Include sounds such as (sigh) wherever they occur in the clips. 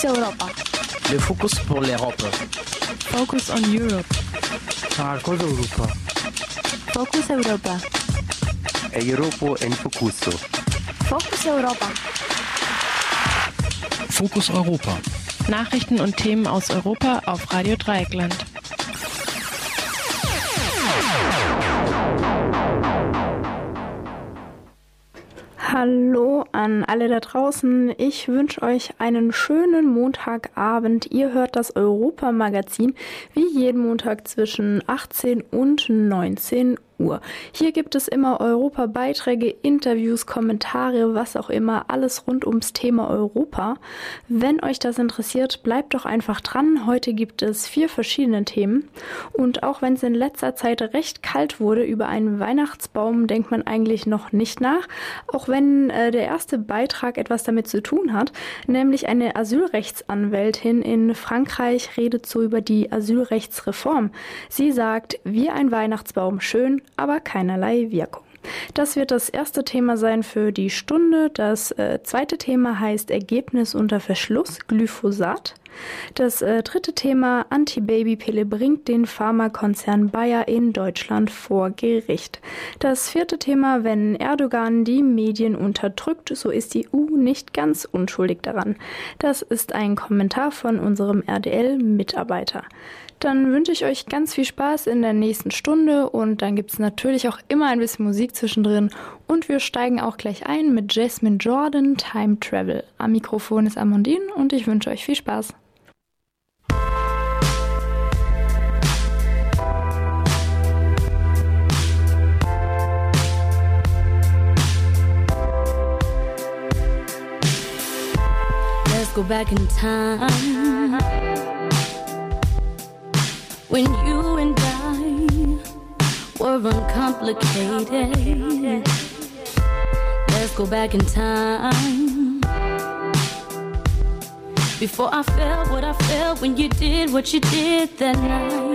Focus Europa. Le focus pour l'Europe. Focus on Europe. Marcos Europa. Focus Europa. Europo en Focuso. Focus Europa. Fokus Europa. Nachrichten und Themen aus Europa auf Radio Dreieckland. Hallo an alle da draußen. Ich wünsche euch einen schönen Montagabend. Ihr hört das Europa-Magazin wie jeden Montag zwischen 18 und 19 Uhr. Uhr. Hier gibt es immer Europa-Beiträge, Interviews, Kommentare, was auch immer, alles rund ums Thema Europa. Wenn euch das interessiert, bleibt doch einfach dran. Heute gibt es vier verschiedene Themen. Und auch wenn es in letzter Zeit recht kalt wurde, über einen Weihnachtsbaum denkt man eigentlich noch nicht nach. Auch wenn äh, der erste Beitrag etwas damit zu tun hat, nämlich eine Asylrechtsanwältin in Frankreich redet so über die Asylrechtsreform. Sie sagt, wie ein Weihnachtsbaum schön, aber keinerlei Wirkung. Das wird das erste Thema sein für die Stunde. Das äh, zweite Thema heißt Ergebnis unter Verschluss, Glyphosat. Das äh, dritte Thema Antibabypille bringt den Pharmakonzern Bayer in Deutschland vor Gericht. Das vierte Thema, wenn Erdogan die Medien unterdrückt, so ist die EU nicht ganz unschuldig daran. Das ist ein Kommentar von unserem RDL-Mitarbeiter. Dann wünsche ich euch ganz viel Spaß in der nächsten Stunde und dann gibt es natürlich auch immer ein bisschen Musik zwischendrin und wir steigen auch gleich ein mit Jasmine Jordan Time Travel. Am Mikrofon ist Amandine und ich wünsche euch viel Spaß. Let's go back in time when you and I were uncomplicated. Let's go back in time before I felt what I felt when you did what you did that night.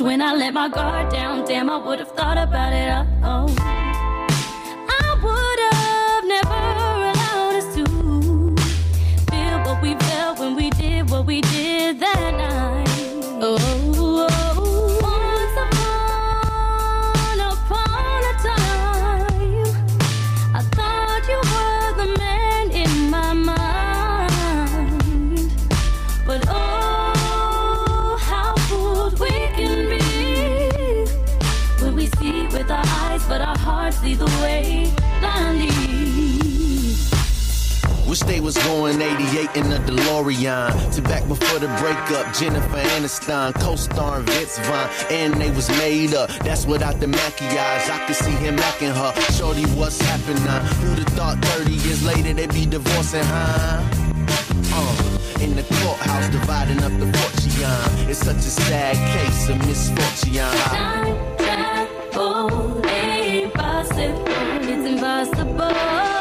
When I let my guard down, damn, I would have thought about it. They was going 88 in a DeLorean. To back before the breakup, Jennifer Aniston, co-starring Vince Vaughn, and they was made up. That's without the maquillage. I could see him macking her. Shorty, what's happening? Who'd have thought 30 years later they'd be divorcing, huh? Uh, in the courthouse, dividing up the fortune. It's such a sad case of misfortune. Time travel impossible. It's impossible.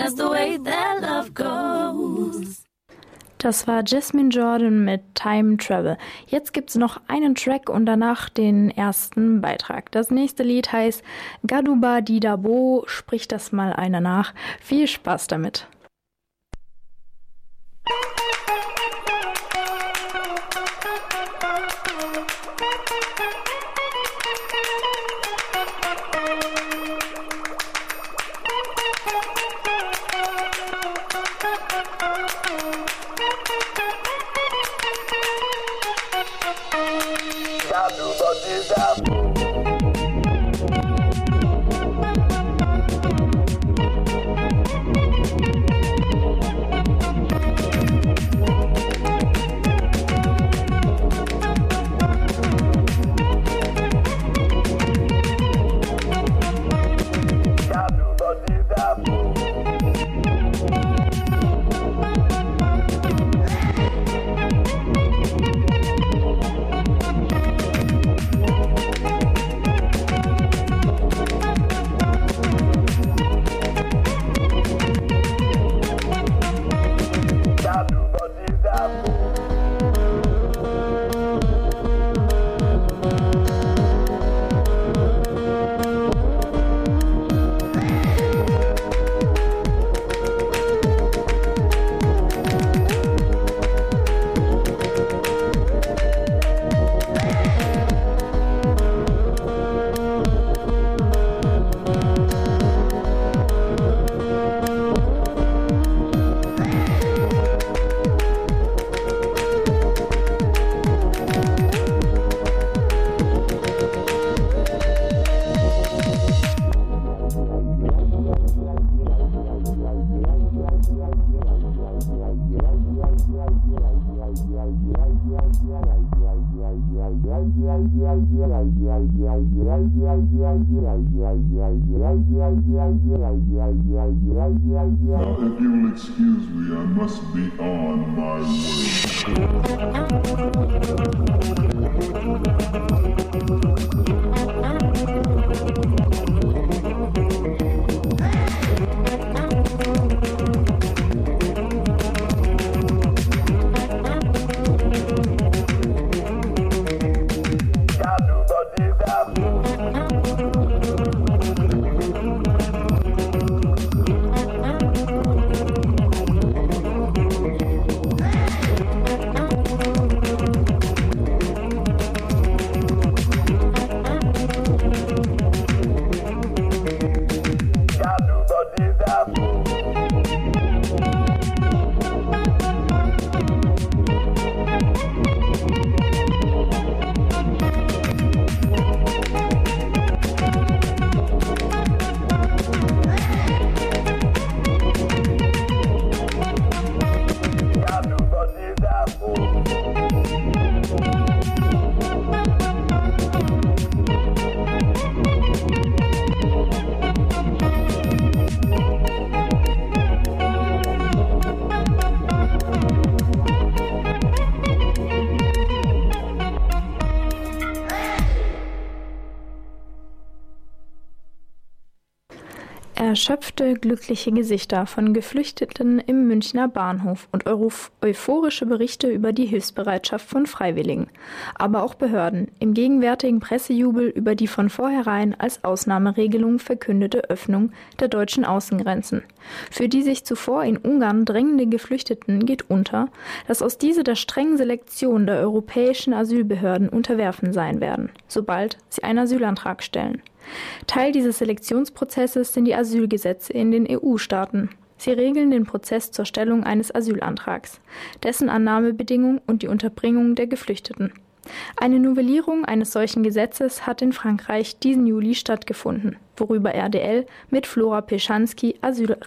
That's the way that love goes. Das war Jasmine Jordan mit Time Travel. Jetzt gibt's noch einen Track und danach den ersten Beitrag. Das nächste Lied heißt Gaduba Didabo. Spricht das mal einer nach. Viel Spaß damit. Podcast. Erschöpfte, glückliche Gesichter von Geflüchteten im Münchner Bahnhof und euphorische Berichte über die Hilfsbereitschaft von Freiwilligen, aber auch Behörden im gegenwärtigen Pressejubel über die von vornherein als Ausnahmeregelung verkündete Öffnung der deutschen Außengrenzen. Für die sich zuvor in Ungarn drängende Geflüchteten geht unter, dass aus diese der strengen Selektion der europäischen Asylbehörden unterwerfen sein werden, sobald sie einen Asylantrag stellen. Teil dieses Selektionsprozesses sind die Asylgesetze in den EU-Staaten. Sie regeln den Prozess zur Stellung eines Asylantrags, dessen Annahmebedingung und die Unterbringung der Geflüchteten. Eine Novellierung eines solchen Gesetzes hat in Frankreich diesen Juli stattgefunden, worüber RDL mit Flora Peschanski, Asylre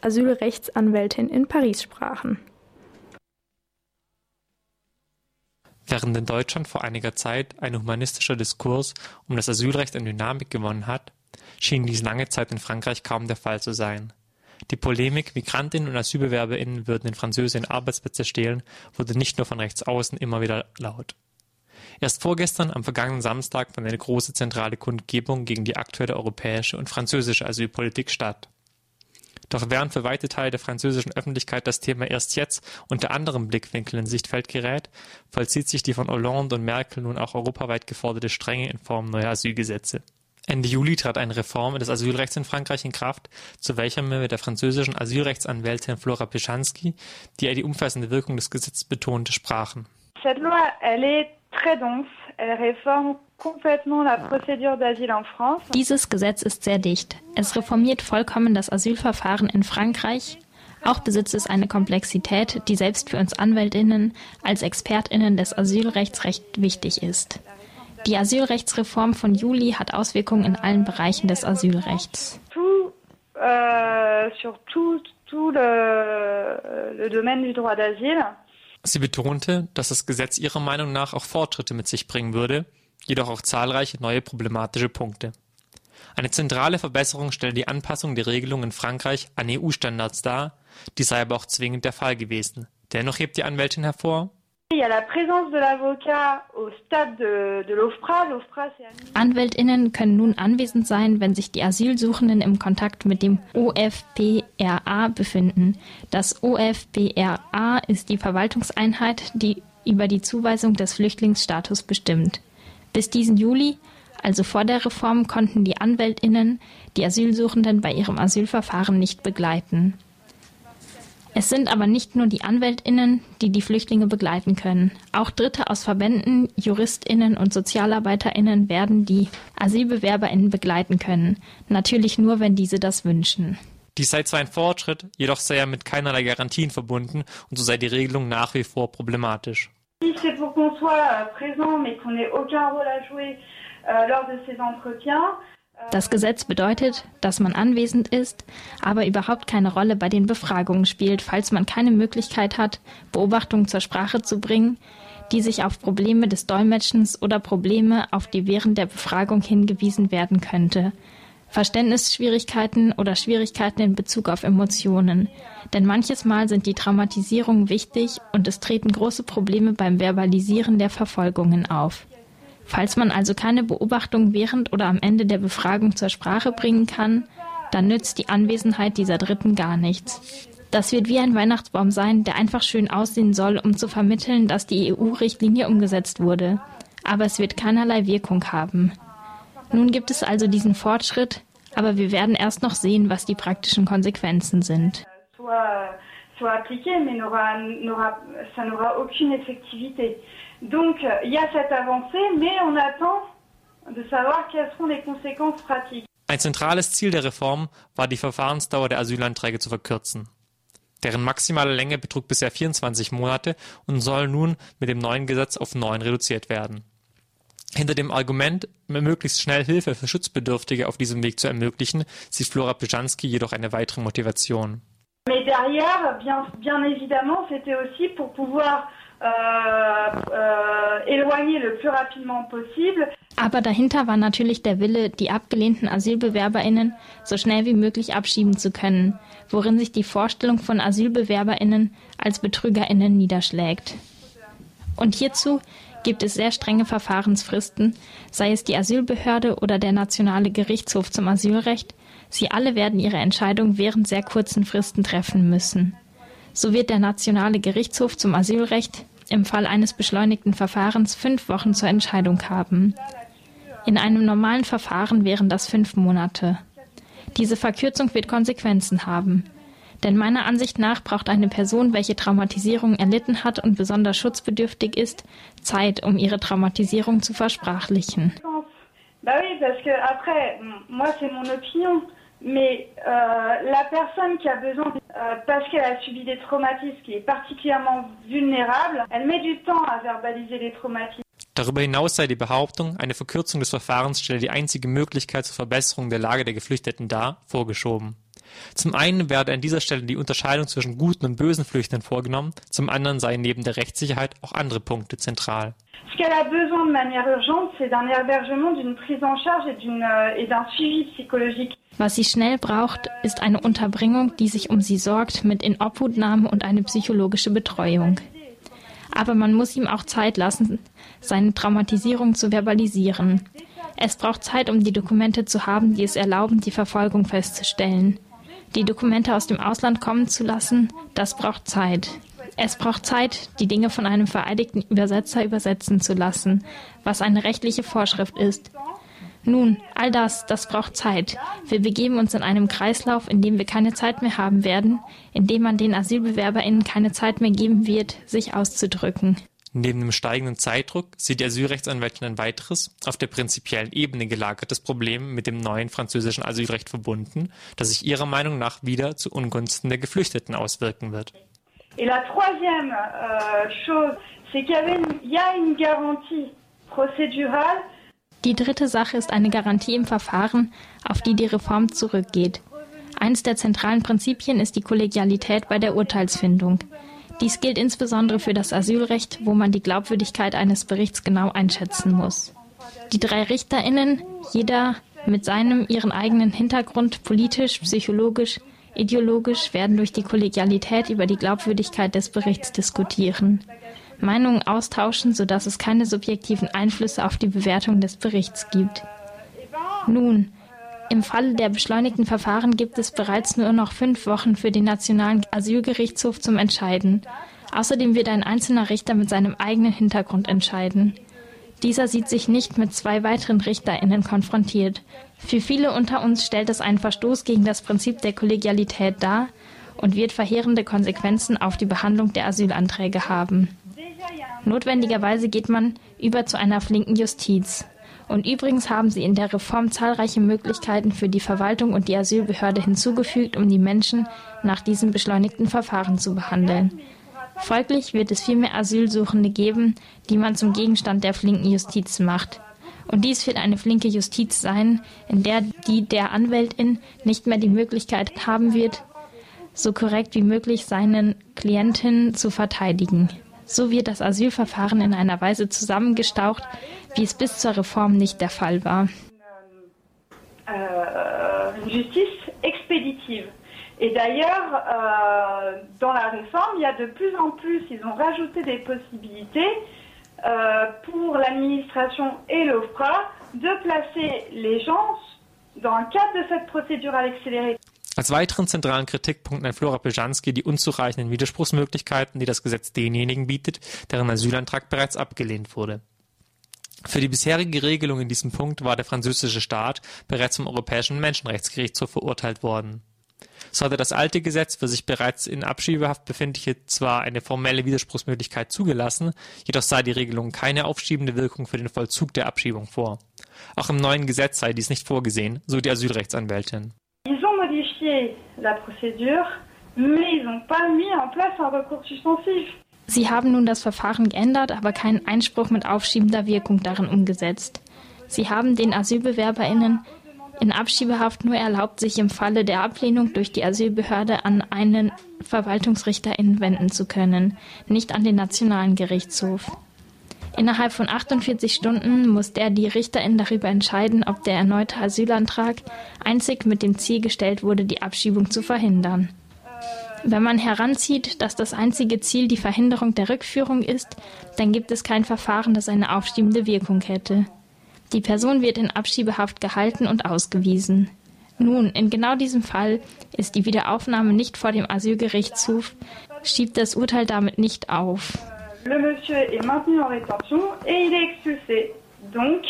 Asylrechtsanwältin in Paris sprachen. Während in Deutschland vor einiger Zeit ein humanistischer Diskurs um das Asylrecht an Dynamik gewonnen hat, schien dies lange Zeit in Frankreich kaum der Fall zu sein. Die Polemik, Migrantinnen und AsylbewerberInnen würden den Französischen Arbeitsplätze stehlen, wurde nicht nur von rechts außen immer wieder laut. Erst vorgestern, am vergangenen Samstag, fand eine große zentrale Kundgebung gegen die aktuelle europäische und französische Asylpolitik statt. Doch während für weite Teile der französischen Öffentlichkeit das Thema erst jetzt unter anderem Blickwinkeln in Sichtfeld gerät, vollzieht sich die von Hollande und Merkel nun auch europaweit geforderte Strenge in Form neuer Asylgesetze. Ende Juli trat eine Reform des Asylrechts in Frankreich in Kraft, zu welcher wir mit der französischen Asylrechtsanwältin Flora Pichanski, die die umfassende Wirkung des Gesetzes betonte, sprachen. Cette loi, elle est très dense. Elle réforme Dieses Gesetz ist sehr dicht. Es reformiert vollkommen das Asylverfahren in Frankreich. Auch besitzt es eine Komplexität, die selbst für uns Anwältinnen als Expertinnen des Asylrechts recht wichtig ist. Die Asylrechtsreform von Juli hat Auswirkungen in allen Bereichen des Asylrechts. Euh. Sie betonte, dass das Gesetz ihrer Meinung nach auch Fortschritte mit sich bringen würde, jedoch auch zahlreiche neue problematische Punkte. Eine zentrale Verbesserung stelle die Anpassung der Regelung in Frankreich an EU-Standards dar, die sei aber auch zwingend der Fall gewesen. Dennoch hebt die Anwältin hervor, Anwältinnen können nun anwesend sein, wenn sich die Asylsuchenden im Kontakt mit dem OFPRA befinden. Das OFPRA ist die Verwaltungseinheit, die über die Zuweisung des Flüchtlingsstatus bestimmt. Bis diesen Juli, also vor der Reform, konnten die Anwältinnen die Asylsuchenden bei ihrem Asylverfahren nicht begleiten. Es sind aber nicht nur die Anwältinnen, die die Flüchtlinge begleiten können. Auch Dritte aus Verbänden, Juristinnen und Sozialarbeiterinnen werden die Asylbewerberinnen begleiten können. Natürlich nur, wenn diese das wünschen. Dies sei zwar ein Fortschritt, jedoch sei er mit keinerlei Garantien verbunden und so sei die Regelung nach wie vor problematisch. Si c'est pour qu'on soit présent mais qu'on n'ait aucun rôle à jouer euh, lors de ces entretiens, das Gesetz bedeutet, dass man anwesend ist, aber überhaupt keine Rolle bei den Befragungen spielt, falls man keine Möglichkeit hat, Beobachtungen zur Sprache zu bringen, die sich auf Probleme des Dolmetschens oder Probleme, auf die während der Befragung hingewiesen werden könnte. Verständnisschwierigkeiten oder Schwierigkeiten in Bezug auf Emotionen. Denn manches Mal sind die Traumatisierungen wichtig und es treten große Probleme beim Verbalisieren der Verfolgungen auf. Falls man also keine Beobachtung während oder am Ende der Befragung zur Sprache bringen kann, dann nützt die Anwesenheit dieser Dritten gar nichts. Das wird wie ein Weihnachtsbaum sein, der einfach schön aussehen soll, um zu vermitteln, dass die EU-Richtlinie umgesetzt wurde. Aber es wird keinerlei Wirkung haben. Nun gibt es also diesen Fortschritt, aber wir werden erst noch sehen, was die praktischen Konsequenzen sind. Soit appliqué, mais n'aura, n'aura, ça n'aura aucune effectivité. Donc, il y a cette avancée, mais on attend de savoir quelles seront les conséquences pratiques. Ein zentrales Ziel der Reform war die Verfahrensdauer der Asylanträge zu verkürzen. Deren maximale Länge betrug bisher 24 Monate und soll nun mit dem neuen Gesetz auf neun reduziert werden. Hinter dem Argument, möglichst schnell Hilfe für Schutzbedürftige auf diesem Weg zu ermöglichen, sieht Flora Pjanski jedoch eine weitere Motivation. Mais derrière, bien, bien évidemment, c'était aussi pour pouvoir äh, äh, Aber dahinter war natürlich der Wille, die abgelehnten Asylbewerberinnen so schnell wie möglich abschieben zu können, worin sich die Vorstellung von Asylbewerberinnen als Betrügerinnen niederschlägt. Und hierzu gibt es sehr strenge Verfahrensfristen, sei es die Asylbehörde oder der Nationale Gerichtshof zum Asylrecht. Sie alle werden ihre Entscheidung während sehr kurzen Fristen treffen müssen. So wird der Nationale Gerichtshof zum Asylrecht im Fall eines beschleunigten Verfahrens fünf Wochen zur Entscheidung haben. In einem normalen Verfahren wären das fünf Monate. Diese Verkürzung wird Konsequenzen haben. Denn meiner Ansicht nach braucht eine Person, welche Traumatisierung erlitten hat und besonders schutzbedürftig ist, Zeit, um ihre Traumatisierung zu versprachlichen. Bah oui, parce que après, moi c'est mon opinion. Mais euh, la personne qui a besoin, euh, parce qu'elle a subi des traumatismes, qui est particulièrement vulnérable, elle met du temps à verbaliser les traumatismes. Darüber hinaus sei die Behauptung, eine Verkürzung des Verfahrens stelle die einzige Möglichkeit zur Verbesserung der Lage der Geflüchteten dar, vorgeschoben. Zum einen werde an dieser Stelle die Unterscheidung zwischen guten und bösen Flüchtenden vorgenommen, zum anderen seien neben der Rechtssicherheit auch andere Punkte zentral. Ce qu'elle a besoin de manière urgente, c'est d'un hébergement, d'une prise en charge et euh, d'un suivi psychologique. Was sie schnell braucht, ist eine Unterbringung, die sich um sie sorgt, mit Inobhutnahme und eine psychologische Betreuung. Aber man muss ihm auch Zeit lassen, seine Traumatisierung zu verbalisieren. Es braucht Zeit, um die Dokumente zu haben, die es erlauben, die Verfolgung festzustellen. Die Dokumente aus dem Ausland kommen zu lassen, das braucht Zeit. Es braucht Zeit, die Dinge von einem vereidigten Übersetzer übersetzen zu lassen, was eine rechtliche Vorschrift ist. Nun, all das, das braucht Zeit. Wir begeben uns in einem Kreislauf, in dem wir keine Zeit mehr haben werden, in dem man den AsylbewerberInnen keine Zeit mehr geben wird, sich auszudrücken. Neben dem steigenden Zeitdruck sieht die Asylrechtsanwältin ein weiteres, auf der prinzipiellen Ebene gelagertes Problem mit dem neuen französischen Asylrecht verbunden, das sich ihrer Meinung nach wieder zu Ungunsten der Geflüchteten auswirken wird. Et la troisième euh, chose, c'est qu'il y, y a une garantie procédurale die dritte Sache ist eine Garantie im Verfahren, auf die die Reform zurückgeht. Eines der zentralen Prinzipien ist die Kollegialität bei der Urteilsfindung. Dies gilt insbesondere für das Asylrecht, wo man die Glaubwürdigkeit eines Berichts genau einschätzen muss. Die drei Richterinnen, jeder mit seinem ihren eigenen Hintergrund politisch, psychologisch, ideologisch, werden durch die Kollegialität über die Glaubwürdigkeit des Berichts diskutieren. Meinungen austauschen, sodass es keine subjektiven Einflüsse auf die Bewertung des Berichts gibt. Nun, im Falle der beschleunigten Verfahren gibt es bereits nur noch fünf Wochen für den Nationalen Asylgerichtshof zum Entscheiden. Außerdem wird ein einzelner Richter mit seinem eigenen Hintergrund entscheiden. Dieser sieht sich nicht mit zwei weiteren RichterInnen konfrontiert. Für viele unter uns stellt es einen Verstoß gegen das Prinzip der Kollegialität dar und wird verheerende Konsequenzen auf die Behandlung der Asylanträge haben. Notwendigerweise geht man über zu einer flinken Justiz. Und übrigens haben sie in der Reform zahlreiche Möglichkeiten für die Verwaltung und die Asylbehörde hinzugefügt, um die Menschen nach diesem beschleunigten Verfahren zu behandeln. Folglich wird es viel mehr Asylsuchende geben, die man zum Gegenstand der flinken Justiz macht. Und dies wird eine flinke Justiz sein, in der die der Anwältin nicht mehr die Möglichkeit haben wird, so korrekt wie möglich seinen Klienten zu verteidigen. So wird das Asylverfahren in einer Weise zusammengestaucht, wie es bis zur Reform nicht der Fall war. Euh, justice expéditive. Et d'ailleurs, euh, dans la réforme, il y a de plus en plus, ils ont rajouté des possibilités euh, pour l'administration et l'OFPRA de placer les gens dans le cadre de cette procédure accélérée. Als weiteren zentralen Kritikpunkt nennt Flora Pejanski die unzureichenden Widerspruchsmöglichkeiten, die das Gesetz denjenigen bietet, deren Asylantrag bereits abgelehnt wurde. Für die bisherige Regelung in diesem Punkt war der französische Staat bereits vom Europäischen Menschenrechtsgerichtshof verurteilt worden. So hatte das alte Gesetz für sich bereits in Abschiebehaft befindliche zwar eine formelle Widerspruchsmöglichkeit zugelassen, jedoch sah die Regelung keine aufschiebende Wirkung für den Vollzug der Abschiebung vor. Auch im neuen Gesetz sei dies nicht vorgesehen, so die Asylrechtsanwältin. Modifié la procédure, mais ils n'ont pas mis en place un recours suspensif. Sie haben nun das Verfahren geändert, aber keinen Einspruch mit aufschiebender Wirkung darin umgesetzt. Sie haben den AsylbewerberInnen in Abschiebehaft nur erlaubt, sich im Falle der Ablehnung durch die Asylbehörde an einen VerwaltungsrichterInnen wenden zu können, nicht an den Nationalen Gerichtshof. Innerhalb von 48 Stunden muss der die Richterin darüber entscheiden, ob der erneute Asylantrag einzig mit dem Ziel gestellt wurde, die Abschiebung zu verhindern. Wenn man heranzieht, dass das einzige Ziel die Verhinderung der Rückführung ist, dann gibt es kein Verfahren, das eine aufschiebende Wirkung hätte. Die Person wird in Abschiebehaft gehalten und ausgewiesen. Nun, in genau diesem Fall ist die Wiederaufnahme nicht vor dem Asylgerichtshof, schiebt das Urteil damit nicht auf. Le monsieur est maintenu en rétention et il est expulsé. Donc,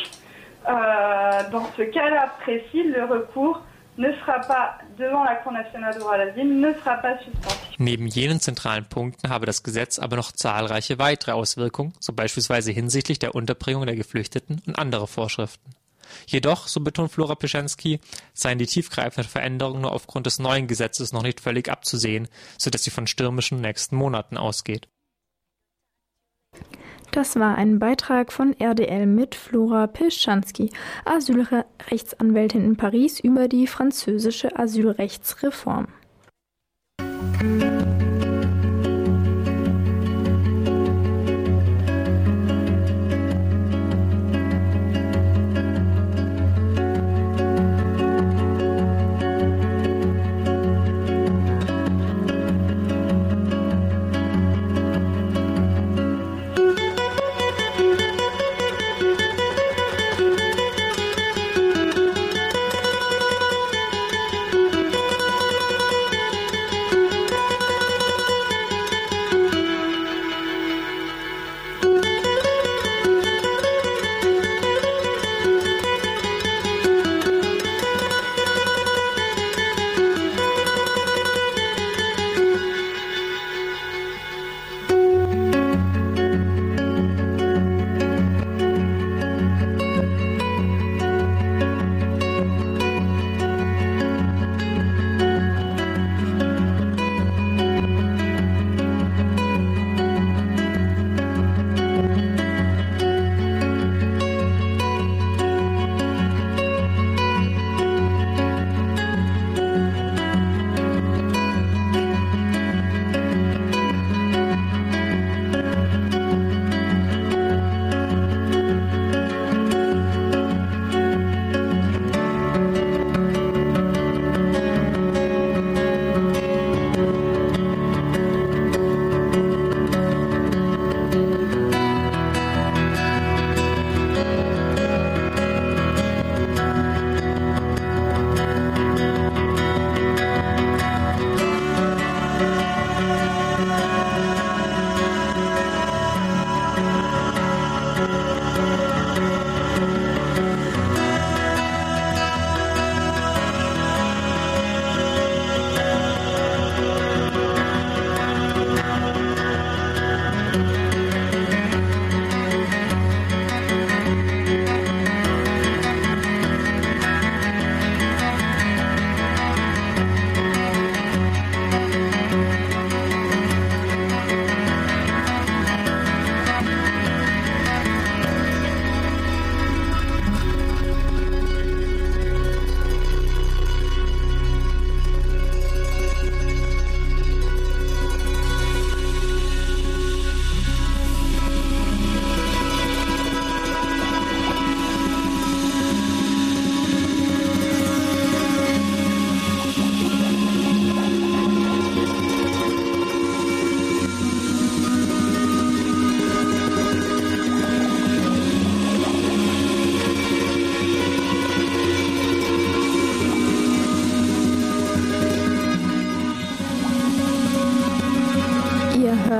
euh, dans ce cas-là précis, le recours ne sera pas devant la Cour nationale de droit à l'asile, ne sera pas suspensif. Neben jenen zentralen Punkten habe das Gesetz aber noch zahlreiche weitere Auswirkungen, so beispielsweise hinsichtlich der Unterbringung der Geflüchteten und andere Vorschriften. Jedoch, so betont Flora Pischensky, seien die tiefgreifenden Veränderungen nur aufgrund des neuen Gesetzes noch nicht völlig abzusehen, so dass sie von stürmischen nächsten Monaten ausgeht. Das war ein Beitrag von RDL mit Flora Pischanski, Asylrechtsanwältin in Paris, über die französische Asylrechtsreform. Ihr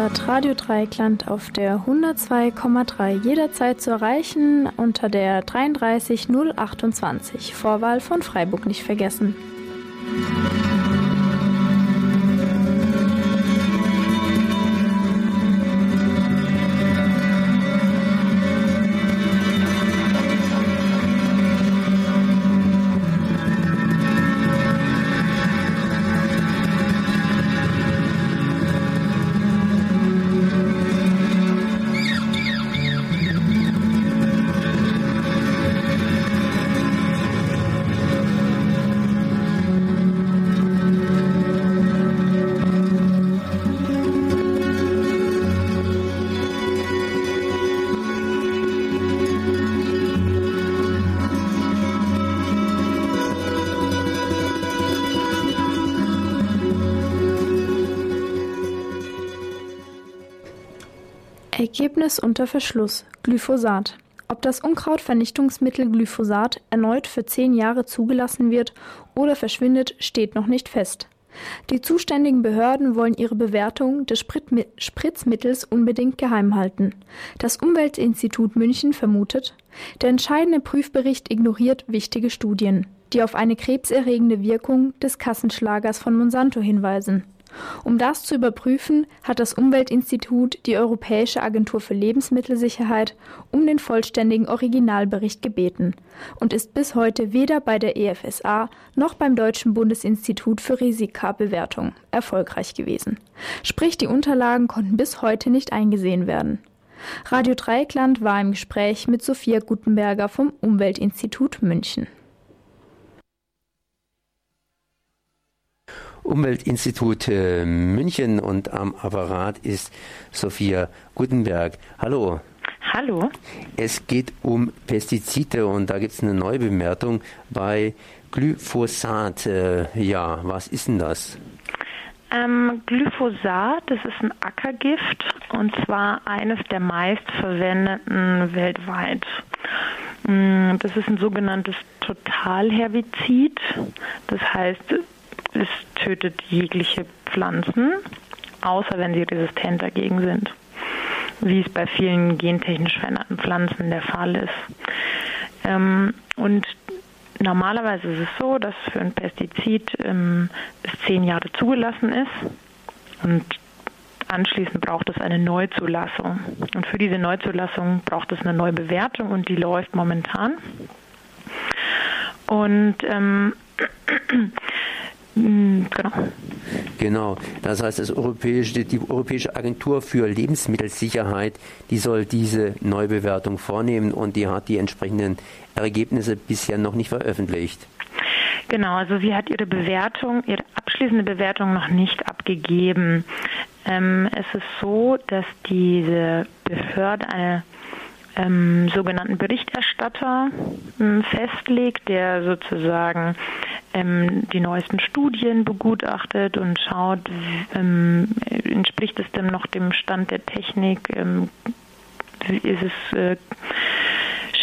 hört Radio Dreikland auf der 102,3 jederzeit zu erreichen unter der 33 028. Vorwahl von Freiburg nicht vergessen. Ergebnis unter Verschluss. Glyphosat. Ob das Unkrautvernichtungsmittel Glyphosat erneut für zehn Jahre zugelassen wird oder verschwindet, steht noch nicht fest. Die zuständigen Behörden wollen ihre Bewertung des Spritzmittels unbedingt geheim halten. Das Umweltinstitut München vermutet, der entscheidende Prüfbericht ignoriert wichtige Studien, die auf eine krebserregende Wirkung des Kassenschlagers von Monsanto hinweisen. Um das zu überprüfen, hat das Umweltinstitut die Europäische Agentur für Lebensmittelsicherheit um den vollständigen Originalbericht gebeten und ist bis heute weder bei der EFSA noch beim Deutschen Bundesinstitut für Risikabewertung erfolgreich gewesen. Sprich, die Unterlagen konnten bis heute nicht eingesehen werden. Radio Dreikland war im Gespräch mit Sophia Gutenberger vom Umweltinstitut München. Umweltinstitut München und am Apparat ist Sophia Gutenberg. Hallo. Hallo. Es geht um Pestizide und da gibt es eine Neubemerkung bei Glyphosat. Äh, ja, was ist denn das? Ähm, Glyphosat, das ist ein Ackergift und zwar eines der meistverwendeten weltweit. Mm, das ist ein sogenanntes Totalherbizid. Das heißt, es tötet jegliche Pflanzen, außer wenn sie resistent dagegen sind, wie es bei vielen gentechnisch veränderten Pflanzen der Fall ist. Ähm, und normalerweise ist es so, dass für ein Pestizid ähm, es zehn Jahre zugelassen ist und anschließend braucht es eine Neuzulassung. Und für diese Neuzulassung braucht es eine Neubewertung und die läuft momentan. Und ähm, Mm, (clears throat) genau. Genau. Das heißt, das Europäische, die Europäische Agentur für Lebensmittelsicherheit, die soll diese Neubewertung vornehmen und die hat die entsprechenden Ergebnisse bisher noch nicht veröffentlicht. Genau, also sie hat ihre Bewertung, ihre abschließende Bewertung noch nicht abgegeben. Ähm, es ist so, dass diese Behörde eine ähm, sogenannten Berichterstatter ähm, festlegt, der sozusagen ähm, die neuesten Studien begutachtet und schaut, ähm, entspricht es denn noch dem Stand der Technik, ähm, ist es äh,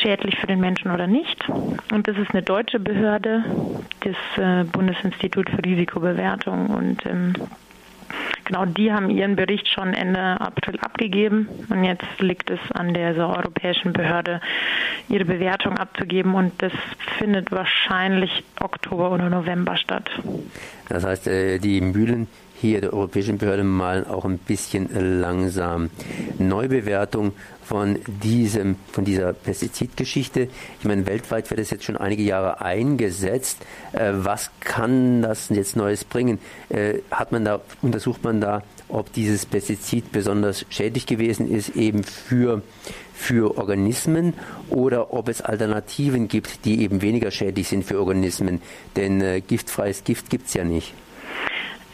schädlich für den Menschen oder nicht. Und das ist eine deutsche Behörde, das äh, Bundesinstitut für Risikobewertung und ähm, Genau, die haben ihren Bericht schon Ende April abgegeben und jetzt liegt es an der europäischen Behörde, ihre Bewertung abzugeben und das findet wahrscheinlich Oktober oder November statt. Das heißt, äh, die Mühlen hier der europäischen Behörde malen auch ein bisschen langsam. Neubewertung von diesem, von dieser Pestizidgeschichte. Ich meine, weltweit wird es jetzt schon einige Jahre eingesetzt. Äh, was kann das jetzt Neues bringen? Äh, hat man da, untersucht man da, ob dieses Pestizid besonders schädlich gewesen ist, eben für, für Organismen oder ob es Alternativen gibt, die eben weniger schädlich sind für Organismen. Denn äh, giftfreies Gift gibt es ja nicht.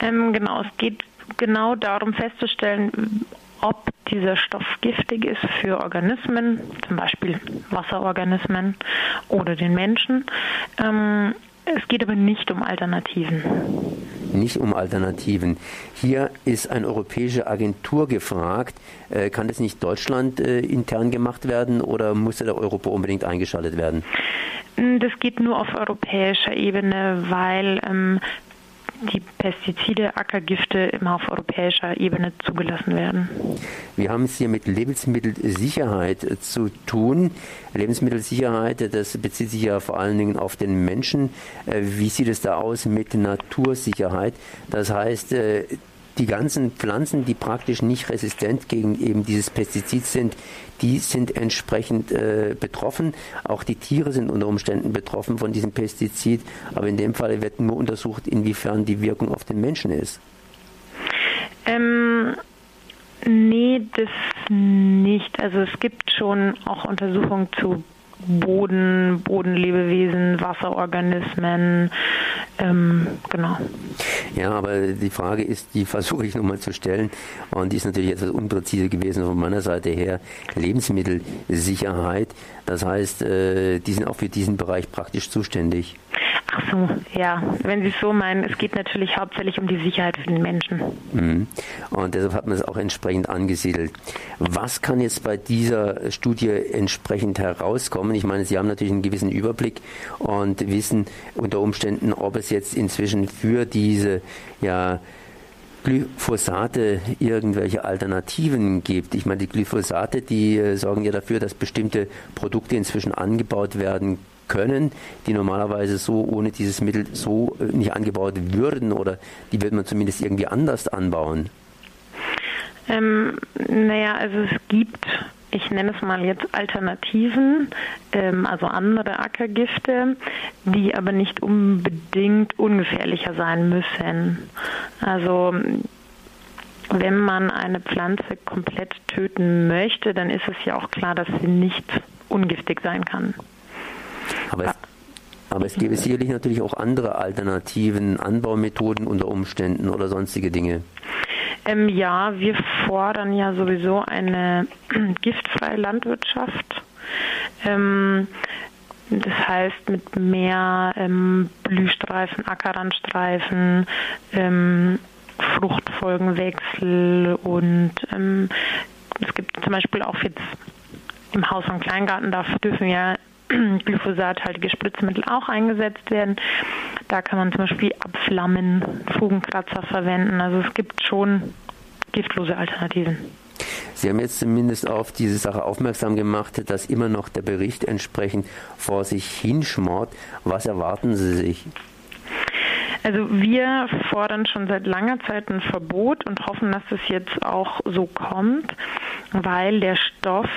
Ähm, genau, es geht genau darum festzustellen, ob dieser Stoff giftig ist für Organismen, zum Beispiel Wasserorganismen oder den Menschen. Ähm, es geht aber nicht um Alternativen. Nicht um Alternativen. Hier ist eine europäische Agentur gefragt. Äh, kann das nicht Deutschland äh, intern gemacht werden oder muss der Europa unbedingt eingeschaltet werden? Das geht nur auf europäischer Ebene, weil ähm, die Pestizide, Ackergifte immer auf europäischer Ebene zugelassen werden. Wir haben es hier mit Lebensmittelsicherheit zu tun. Lebensmittelsicherheit, das bezieht sich ja vor allen Dingen auf den Menschen. Äh, wie sieht es da aus mit Natursicherheit? Das heißt, äh, die ganzen Pflanzen, die praktisch nicht resistent gegen eben dieses Pestizid sind, die sind entsprechend äh, betroffen. Auch die Tiere sind unter Umständen betroffen von diesem Pestizid. Aber in dem Fall wird nur untersucht, inwiefern die Wirkung auf den Menschen ist. Ähm, nee, das nicht. Also es gibt schon auch Untersuchungen zu Boden, Bodenlebewesen, Wasserorganismen, ähm, genau. Ja, aber die Frage ist, die versuche ich nochmal zu stellen und die ist natürlich etwas unpräzise gewesen von meiner Seite her. Lebensmittelsicherheit, das heißt, äh, die sind auch für diesen Bereich praktisch zuständig. Ach so, ja. Wenn Sie es so meinen, es geht natürlich hauptsächlich um die Sicherheit für den Menschen. Mhm. Und deshalb hat man es auch entsprechend angesiedelt. Was kann jetzt bei dieser Studie entsprechend herauskommen? Ich meine, Sie haben natürlich einen gewissen Überblick und wissen unter Umständen, ob es jetzt inzwischen für diese ja, Glyphosate irgendwelche Alternativen gibt. Ich meine, die Glyphosate, die äh, sorgen ja dafür, dass bestimmte Produkte inzwischen angebaut werden können, die normalerweise so ohne dieses Mittel so äh, nicht angebaut würden oder die wird man zumindest irgendwie anders anbauen? Ähm, naja, also es gibt, ich nenne es mal jetzt Alternativen, ähm, also andere Ackergifte, die aber nicht unbedingt ungefährlicher sein müssen. Also wenn man eine Pflanze komplett töten möchte, dann ist es ja auch klar, dass sie nicht ungiftig sein kann. Aber es, aber es gäbe sicherlich natürlich auch andere Alternativen, Anbaumethoden unter Umständen oder sonstige Dinge. Ähm, ja, wir fordern ja sowieso eine (clears throat) giftfreie Landwirtschaft. Ähm, das heißt mit mehr ähm, Blühstreifen, Ackerrandstreifen, ähm, Fruchtfolgenwechsel und ähm, es gibt zum Beispiel auch jetzt im Haus- und Kleingarten, da dürfen ja (clears throat) glyphosathaltige Spritzmittel auch eingesetzt werden. Da kann man zum Beispiel Abflammen, Fugenkratzer verwenden. Also es gibt schon giftlose Alternativen. Sie haben jetzt zumindest auf diese Sache aufmerksam gemacht, dass immer noch der Bericht entsprechend vor sich hinschmort. Was erwarten Sie sich? Also wir fordern schon seit langer Zeit ein Verbot und hoffen, dass es jetzt auch so kommt, weil der Stoff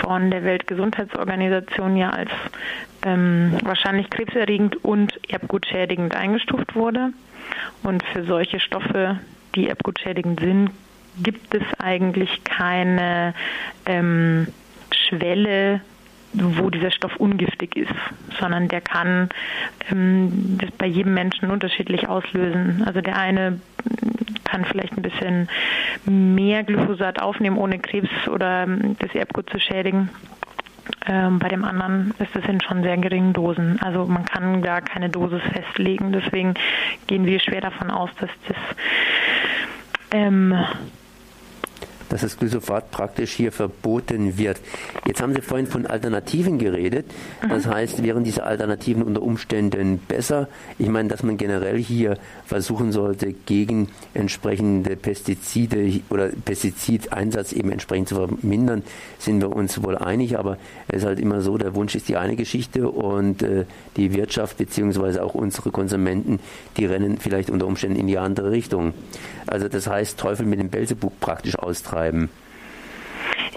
von der Weltgesundheitsorganisation ja als ähm, wahrscheinlich krebserregend und erbgutschädigend eingestuft wurde. Und für solche Stoffe, die erbgutschädigend sind, gibt es eigentlich keine ähm, Schwelle, wo dieser Stoff ungiftig ist, sondern der kann ähm, das bei jedem Menschen unterschiedlich auslösen. Also der eine kann vielleicht ein bisschen mehr Glyphosat aufnehmen, ohne Krebs oder ähm, das Erbgut zu schädigen. Ähm, bei dem anderen ist es in schon sehr geringen Dosen. Also man kann da keine Dosis festlegen. Deswegen gehen wir schwer davon aus, dass das ähm, dass das Glyphosat praktisch hier verboten wird. Jetzt haben Sie vorhin von Alternativen geredet. Das heißt, wären diese Alternativen unter Umständen besser? Ich meine, dass man generell hier versuchen sollte, gegen entsprechende Pestizide oder Pestizideinsatz eben entsprechend zu vermindern, sind wir uns wohl einig. Aber es ist halt immer so, der Wunsch ist die eine Geschichte und äh, die Wirtschaft beziehungsweise auch unsere Konsumenten, die rennen vielleicht unter Umständen in die andere Richtung. Also das heißt, Teufel mit dem Belzebub praktisch austreiben.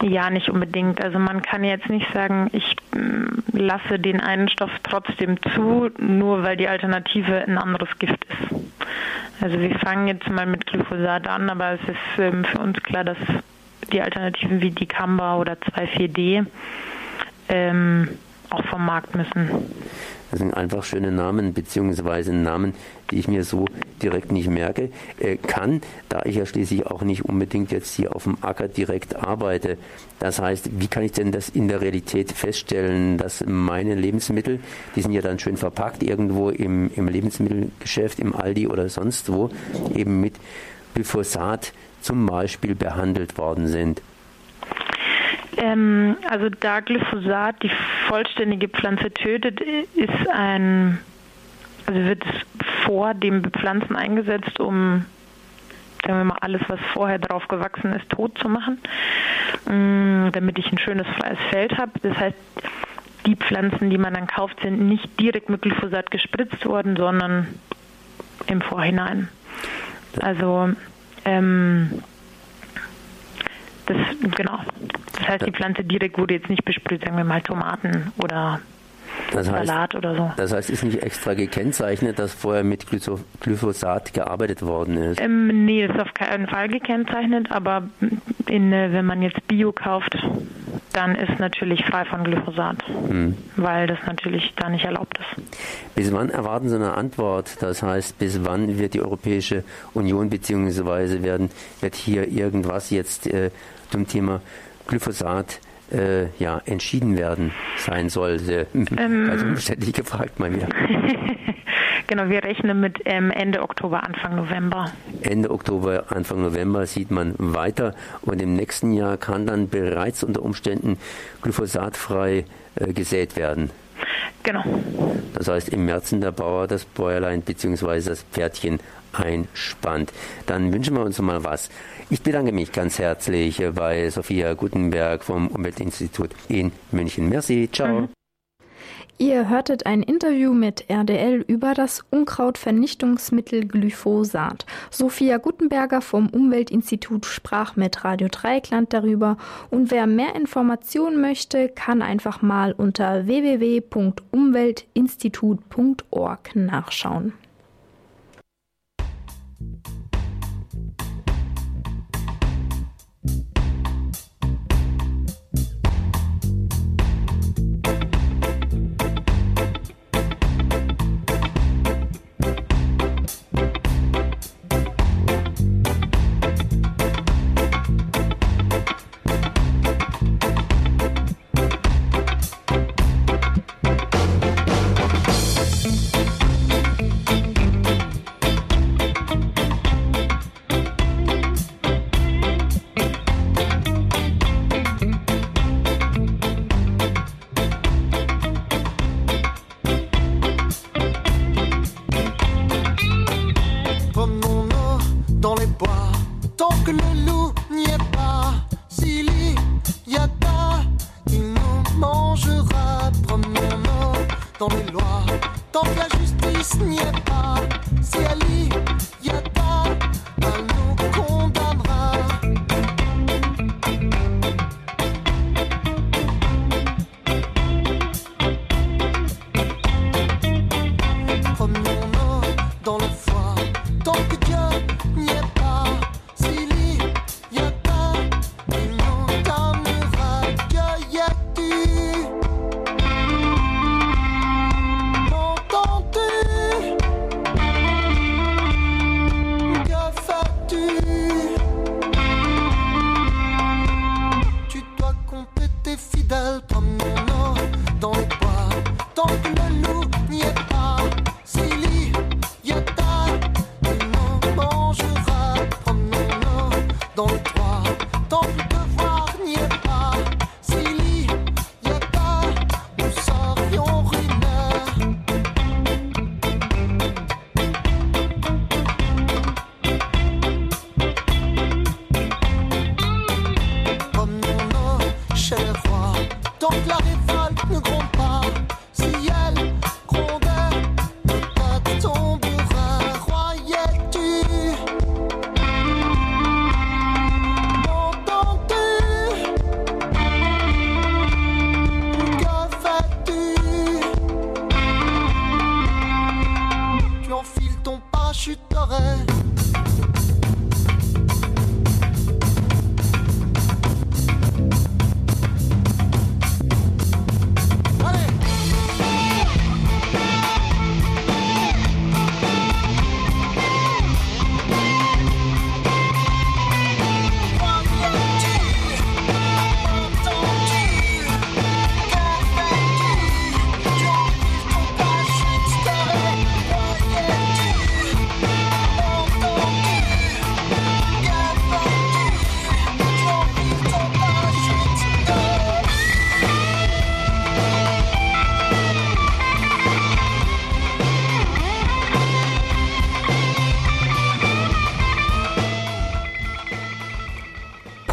Ja, nicht unbedingt. Also man kann jetzt nicht sagen, ich mm, lasse den einen Stoff trotzdem zu, nur weil die Alternative ein anderes Gift ist. Also wir fangen jetzt mal mit Glyphosat an, aber es ist ähm, für uns klar, dass die Alternativen wie Dicamba oder 2,4-D ähm, auch vom Markt müssen. Das sind einfach schöne Namen, beziehungsweise Namen, die ich mir so direkt nicht merke, äh, kann, da ich ja schließlich auch nicht unbedingt jetzt hier auf dem Acker direkt arbeite. Das heißt, wie kann ich denn das in der Realität feststellen, dass meine Lebensmittel, die sind ja dann schön verpackt irgendwo im, im Lebensmittelgeschäft, im Aldi oder sonst wo, eben mit Glyphosat zum Beispiel behandelt worden sind? Ähm, also da Glyphosat die vollständige Pflanze tötet, ist ein, also wird es vor dem Bepflanzen eingesetzt, um sagen wir mal, alles, was vorher drauf gewachsen ist, tot zu machen, mm, damit ich ein schönes freies Feld habe. Das heißt, die Pflanzen, die man dann kauft, sind nicht direkt mit Glyphosat gespritzt worden, sondern im Vorhinein. Also ähm, das genau. Das heißt, die Pflanze direkt wurde jetzt nicht besprüht, sagen wir mal Tomaten oder das heißt, Salat oder so. Das heißt, ist nicht extra gekennzeichnet, dass vorher mit Glyphosat gearbeitet worden ist? Ähm, nee, das ist auf keinen Fall gekennzeichnet, aber in, äh, wenn man jetzt Bio kauft, dann ist natürlich frei von Glyphosat, hm. weil das natürlich da nicht erlaubt ist. Bis wann erwarten Sie eine Antwort? Das heißt, bis wann wird die Europäische Union beziehungsweise werden, wird hier irgendwas jetzt äh, zum Thema Glyphosat äh, ja, entschieden werden sein soll. Ähm, ganz umständlich gefragt mal wieder. (laughs) genau, wir rechnen mit ähm, Ende Oktober, Anfang November. Ende Oktober, Anfang November sieht man weiter und im nächsten Jahr kann dann bereits unter Umständen glyphosatfrei äh, gesät werden. Genau. Das heißt, im März der Bauer das Bäuerlein bzw. das Pferdchen einspannt. Dann wünschen wir uns mal was. Ich bedanke mich ganz herzlich bei Sophia Gutenberg vom Umweltinstitut in München. Merci, ciao. Mhm. Ihr hörtet ein Interview mit RDL über das Unkrautvernichtungsmittel Glyphosat. Sophia Gutenberger vom Umweltinstitut sprach mit Radio Dreieckland darüber und wer mehr Informationen möchte, kann einfach mal unter www.umweltinstitut.org nachschauen.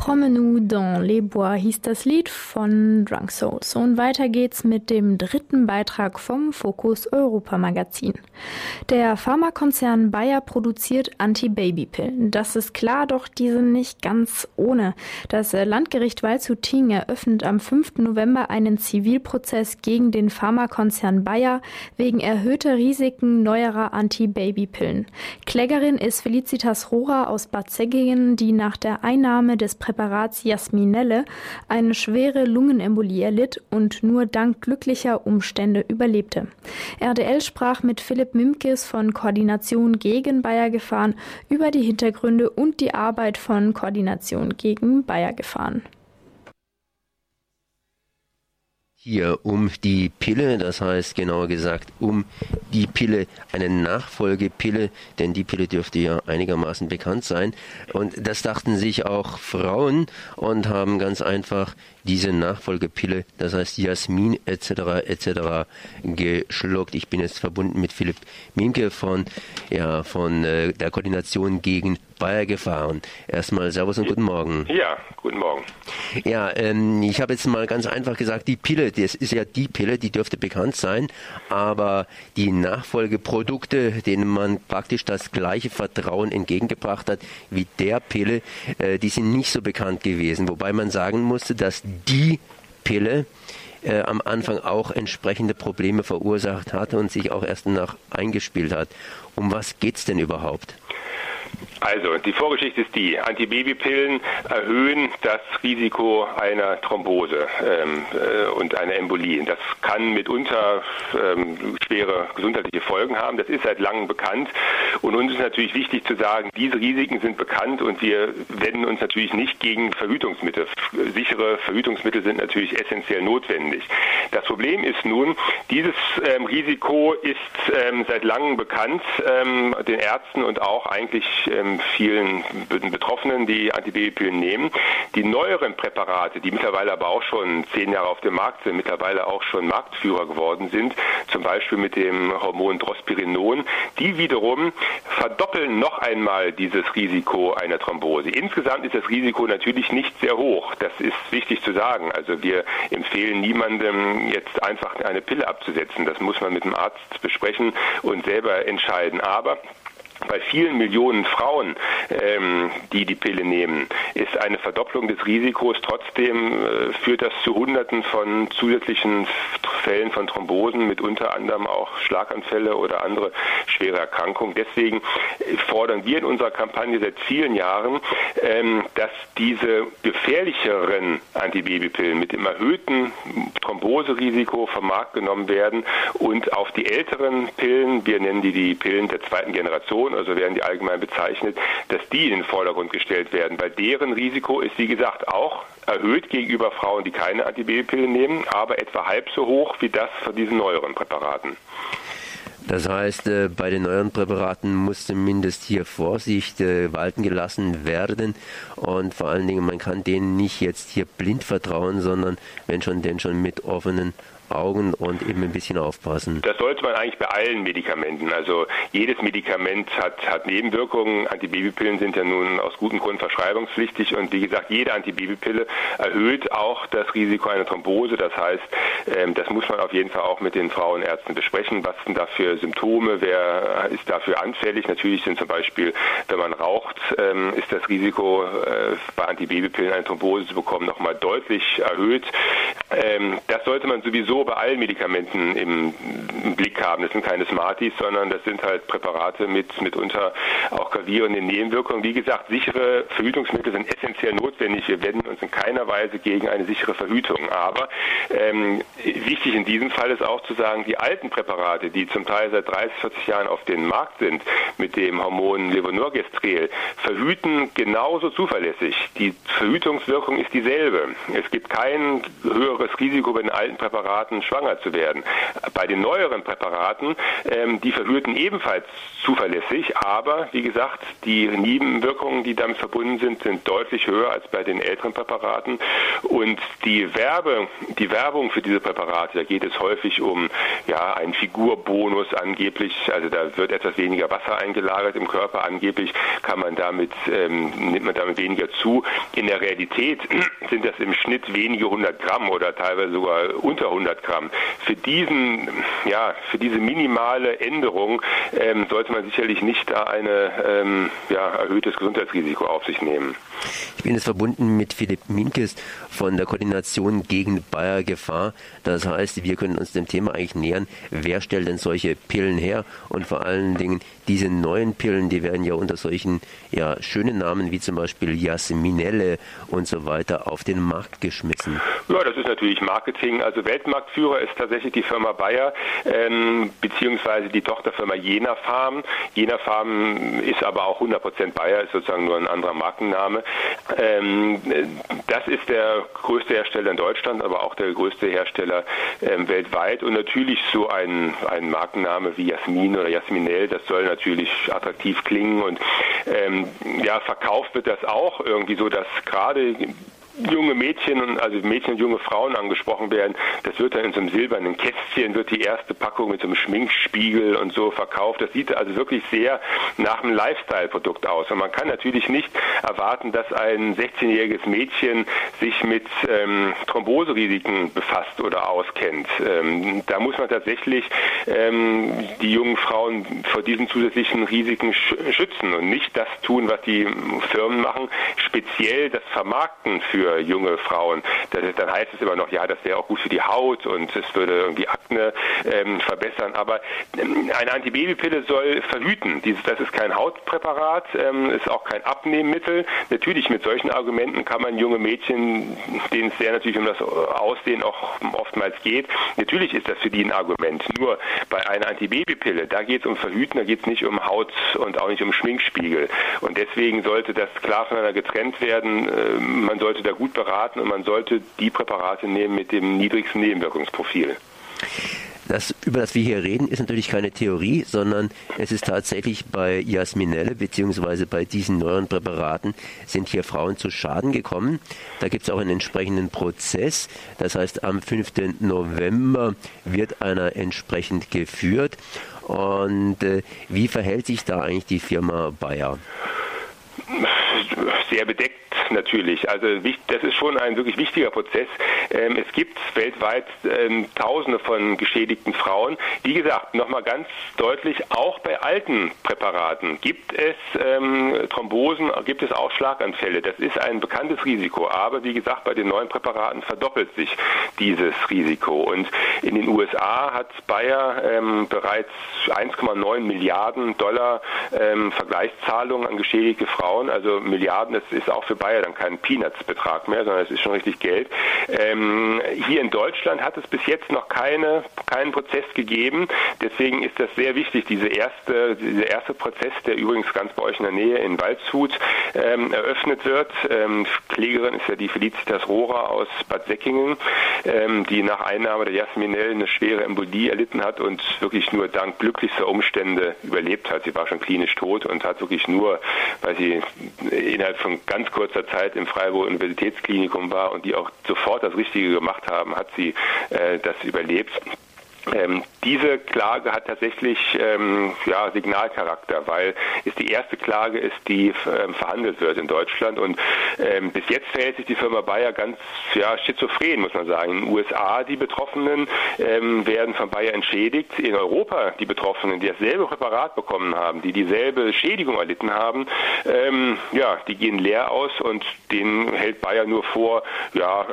Promenu dans les Bois hieß das Lied von Drunk Souls. Und weiter geht's mit dem dritten Beitrag vom Fokus Europa Magazin. Der Pharmakonzern Bayer produziert Anti-Baby-Pillen. Das ist klar, doch die sind nicht ganz ohne. Das Landgericht Waldshut-Tieng eröffnet am 5. November einen Zivilprozess gegen den Pharmakonzern Bayer wegen erhöhter Risiken neuerer Anti-Baby-Pillen. Klägerin ist Felicitas Rohrer aus Bad Säckingen, die nach der Einnahme des Präparats Jasminelle eine schwere Lungenembolie erlitt und nur dank glücklicher Umstände überlebte. RDL sprach mit Philipp Mimkes von Koordination gegen Bayer Gefahren über die Hintergründe und die Arbeit von Koordination gegen Bayer hier um die Pille, das heißt genauer gesagt um die Pille, eine Nachfolgepille, denn die Pille dürfte ja einigermaßen bekannt sein. Und das dachten sich auch Frauen und haben ganz einfach diese Nachfolgepille, das heißt Jasmin etc. etc. geschluckt. Ich bin jetzt verbunden mit Philipp Minke von, ja, von äh, der Koordination gegen Bayer gefahren. Erstmal Servus und guten Morgen. Ja, guten Morgen. Ja, ähm, ich habe jetzt mal ganz einfach gesagt, die Pille, das ist ja die Pille, die dürfte bekannt sein, aber die Nachfolgeprodukte, denen man praktisch das gleiche Vertrauen entgegengebracht hat wie der Pille, äh, die sind nicht so bekannt gewesen. Wobei man sagen musste, dass die Pille äh, am Anfang auch entsprechende Probleme verursacht hatte und sich auch erst nach eingespielt hat. Um was geht es denn überhaupt? Also, die Vorgeschichte ist die, Antibabypillen erhöhen das Risiko einer Thrombose ähm, äh, und einer Embolie. Das kann mitunter ähm, schwere gesundheitliche Folgen haben. Das ist seit langem bekannt. Und uns ist natürlich wichtig zu sagen, diese Risiken sind bekannt und wir wenden uns natürlich nicht gegen Verhütungsmittel. Sichere Verhütungsmittel sind natürlich essentiell notwendig. Das Problem ist nun, dieses ähm, Risiko ist ähm, seit langem bekannt, ähm, den Ärzten und auch eigentlich ähm, vielen Betroffenen, die Antibabypillen nehmen. Die neueren Präparate, die mittlerweile aber auch schon zehn Jahre auf dem Markt sind, mittlerweile auch schon Marktführer geworden sind, zum Beispiel mit dem Hormon Drospirinon, die wiederum verdoppeln noch einmal dieses Risiko einer Thrombose. Insgesamt ist das Risiko natürlich nicht sehr hoch. Das ist wichtig zu sagen. Also wir empfehlen niemandem jetzt einfach eine Pille abzusetzen. Das muss man mit dem Arzt besprechen und selber entscheiden. Aber bei vielen Millionen Frauen, ähm, die die Pille nehmen, ist eine Verdopplung des Risikos. Trotzdem äh, führt das zu Hunderten von zusätzlichen Fällen von Thrombosen, mit unter anderem auch Schlaganfälle oder andere schwere Erkrankungen. Deswegen fordern wir in unserer Kampagne seit vielen Jahren, ähm, dass diese gefährlicheren Antibabypillen mit dem erhöhten Thromboserisiko vom Markt genommen werden und auf die älteren Pillen, wir nennen die die Pillen der zweiten Generation, also werden die allgemein bezeichnet, dass die in den Vordergrund gestellt werden, weil deren Risiko ist, wie gesagt, auch erhöht gegenüber Frauen, die keine Antibabypille nehmen, aber etwa halb so hoch wie das von diesen neueren Präparaten. Das heißt, äh, bei den neuen Präparaten muss zumindest hier Vorsicht äh, walten gelassen werden und vor allen Dingen, man kann denen nicht jetzt hier blind vertrauen, sondern wenn schon, denn schon mit offenen Augen und eben ein bisschen aufpassen. Das sollte man eigentlich bei allen Medikamenten. Also jedes Medikament hat, hat Nebenwirkungen. Antibabypillen sind ja nun aus gutem Grund verschreibungspflichtig und wie gesagt, jede Antibabypille erhöht auch das Risiko einer Thrombose. Das heißt, ähm, das muss man auf jeden Fall auch mit den Frauenärzten besprechen. Was sind da für Symptome? Wer ist dafür anfällig? Natürlich sind zum Beispiel, wenn man raucht, ähm, ist das Risiko äh, bei Antibabypillen eine Thrombose zu bekommen nochmal deutlich erhöht. Ähm, das sollte man sowieso bei allen Medikamenten im, im Blick haben. Das sind keine Smarties, sondern das sind halt Präparate mit mitunter auch gravierenden Nebenwirkungen. Wie gesagt, sichere Verhütungsmittel sind essentiell notwendig. Wir wenden uns in keiner Weise gegen eine sichere Verhütung. Aber ähm, wichtig in diesem Fall ist auch zu sagen, die alten Präparate, die zum Teil seit 30, 40 Jahren auf dem Markt sind, mit dem Hormon Levonorgestrel, verhüten genauso zuverlässig. Die Verhütungswirkung ist dieselbe. Es gibt kein höheres Risiko bei den alten Präparaten schwanger zu werden. Bei den neueren Präparaten, ähm, die verhüten ebenfalls zuverlässig, aber wie gesagt, die Nebenwirkungen, die damit verbunden sind, sind deutlich höher als bei den älteren Präparaten. Und die Werbe, die Werbung für diese Präparate, da geht es häufig um ja, einen Figurbonus angeblich, also da wird etwas weniger Wasser eingelagert im Körper, angeblich kann man damit, ähm, nimmt man damit weniger zu. In der Realität sind das im Schnitt wenige hundert Gramm oder teilweise sogar unter 100 Gramm. Für diesen, ja, für diese minimale Änderung ähm, sollte man sicherlich nicht da ein ähm, ja, erhöhtes Gesundheitsrisiko auf sich nehmen. Ich bin jetzt verbunden mit Philipp Minkes von der Koordination gegen Bayer Gefahr. Das heißt, wir können uns dem Thema eigentlich nähern. Wer stellt denn solche Pillen her? Und vor allen Dingen diese neuen Pillen, die werden ja unter solchen ja, schönen Namen wie zum Beispiel Jasminelle und so weiter auf den Markt geschmissen. Ja, das ist natürlich Marketing. Also Weltmarktführer ist tatsächlich die Firma Bayer ähm, beziehungsweise die Tochterfirma Jena Farm. Jena Farm ist aber auch 100% Bayer, ist sozusagen nur ein anderer Markenname. Ähm, das ist der größte Hersteller in Deutschland, aber auch der größte Hersteller ähm, weltweit. Und natürlich so ein, ein Markenname wie Jasmin oder Jasminell, das soll natürlich attraktiv klingen. Und ähm, ja, verkauft wird das auch irgendwie so, dass gerade junge Mädchen, also Mädchen und junge Frauen angesprochen werden. Das wird dann in so einem silbernen Kästchen, wird die erste Packung mit so einem Schminkspiegel und so verkauft. Das sieht also wirklich sehr nach einem Lifestyle-Produkt aus. Und man kann natürlich nicht erwarten, dass ein 16-jähriges Mädchen sich mit ähm, Thromboserisiken befasst oder auskennt. Ähm, da muss man tatsächlich ähm, die jungen Frauen vor diesen zusätzlichen Risiken schützen und nicht das tun, was die Firmen machen, speziell das Vermarkten für für junge Frauen. Das, dann heißt es immer noch, ja, das wäre auch gut für die Haut und es würde irgendwie Akne ähm, verbessern. Aber ähm, eine Antibabypille soll verhüten. Dieses, das ist kein Hautpräparat, ähm, ist auch kein Abnehmmittel. Natürlich mit solchen Argumenten kann man junge Mädchen, denen es sehr natürlich um das Aussehen auch oftmals geht, natürlich ist das für die ein Argument. Nur bei einer Antibabypille, da geht es um Verhüten, da geht es nicht um Haut und auch nicht um Schminkspiegel. Und deswegen sollte das klar voneinander getrennt werden. Äh, man sollte da gut beraten und man sollte die Präparate nehmen mit dem niedrigsten Nebenwirkungsprofil. Das, über das wir hier reden, ist natürlich keine Theorie, sondern es ist tatsächlich bei Jasminelle beziehungsweise bei diesen neuen Präparaten sind hier Frauen zu Schaden gekommen. Da gibt es auch einen entsprechenden Prozess. Das heißt, am 5. November wird einer entsprechend geführt. Und äh, wie verhält sich da eigentlich die Firma Bayer? Sehr bedeckt natürlich. Also das ist schon ein wirklich wichtiger Prozess. Ähm, es gibt weltweit ähm, Tausende von geschädigten Frauen. Wie gesagt, nochmal ganz deutlich, auch bei alten Präparaten gibt es ähm, Thrombosen, gibt es auch Schlaganfälle. Das ist ein bekanntes Risiko. Aber wie gesagt, bei den neuen Präparaten verdoppelt sich dieses Risiko. Und in den USA hat Bayer bereits 1,9 Milliarden Dollar Vergleichszahlungen an geschädigte Frauen. Also Milliarden, das ist auch für Bayer dann kein Peanuts-Betrag mehr, sondern es ist schon richtig Geld. Ähm, hier in Deutschland hat es bis jetzt noch keine, keinen Prozess gegeben. Deswegen ist das sehr wichtig, diese erste, dieser erste Prozess, der übrigens ganz bei euch in der Nähe in Waldshut ähm, eröffnet wird. Ähm, Klägerin ist ja die Felicitas Rohrer aus Bad Säckingen, ähm, die nach Einnahme der Jasminell eine schwere Embolie erlitten hat und wirklich nur dank glücklichster Umstände überlebt hat. Sie war schon klinisch tot und hat wirklich nur, weil sie innerhalb von ganz kurzer Zeit im Freiburg Universitätsklinikum war und die auch sofort das Richtige gemacht haben, hat sie äh, das überlebt. Ähm, diese Klage hat tatsächlich ähm, ja, Signalcharakter, weil es die erste Klage ist, die ähm, verhandelt wird in Deutschland. Und ähm, bis jetzt verhält sich die Firma Bayer ganz ja, schizophren, muss man sagen. In den USA die Betroffenen ähm, werden von Bayer entschädigt. In Europa die Betroffenen, die dasselbe Präparat bekommen haben, die dieselbe Schädigung erlitten haben, ähm, ja, die gehen leer aus und denen hält Bayer nur vor, ja,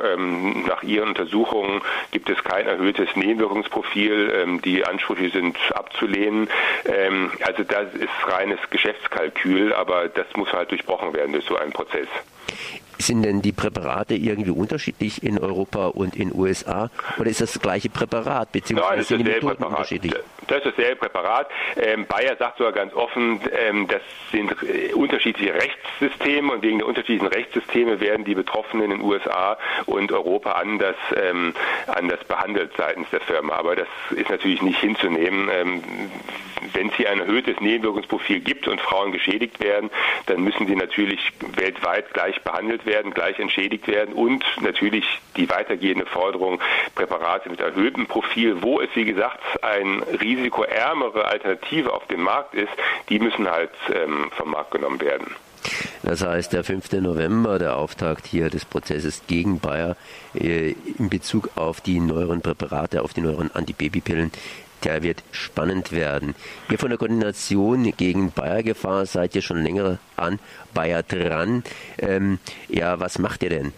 nach ihren Untersuchungen gibt es kein erhöhtes Nebenwirkungsprofil Ziel, ähm, die Ansprüche sind abzulehnen. Ähm, also das ist reines Geschäftskalkül, aber das muss halt durchbrochen werden durch so einen Prozess. Sind denn die Präparate irgendwie unterschiedlich in Europa und in USA oder ist das das gleiche Präparat beziehungsweise Nein, sind die Methoden Präparat. Das ist dasselbe Präparat. Ähm, Bayer sagt sogar ganz offen, ähm, das sind äh, unterschiedliche Rechtssysteme und wegen der unterschiedlichen Rechtssysteme werden die Betroffenen in den USA und Europa anders, ähm, anders behandelt seitens der Firma. Aber das ist natürlich nicht hinzunehmen. Ähm, wenn es hier ein erhöhtes Nebenwirkungsprofil gibt und Frauen geschädigt werden, dann müssen sie natürlich weltweit gleich behandelt werden, gleich entschädigt werden und natürlich die weitergehende Forderung Präparate mit erhöhtem Profil, wo es wie gesagt ein risikoärmere Alternative auf dem Markt ist, die müssen halt ähm, vom Markt genommen werden. Das heißt, der 5. November, der Auftakt hier des Prozesses gegen Bayer äh, in Bezug auf die neueren Präparate, auf die neueren Antibabypillen, der wird spannend werden. Ihr von der Koordination gegen Bayer-Gefahr seid ihr schon länger an Bayer dran. Ähm, ja, was macht ihr denn?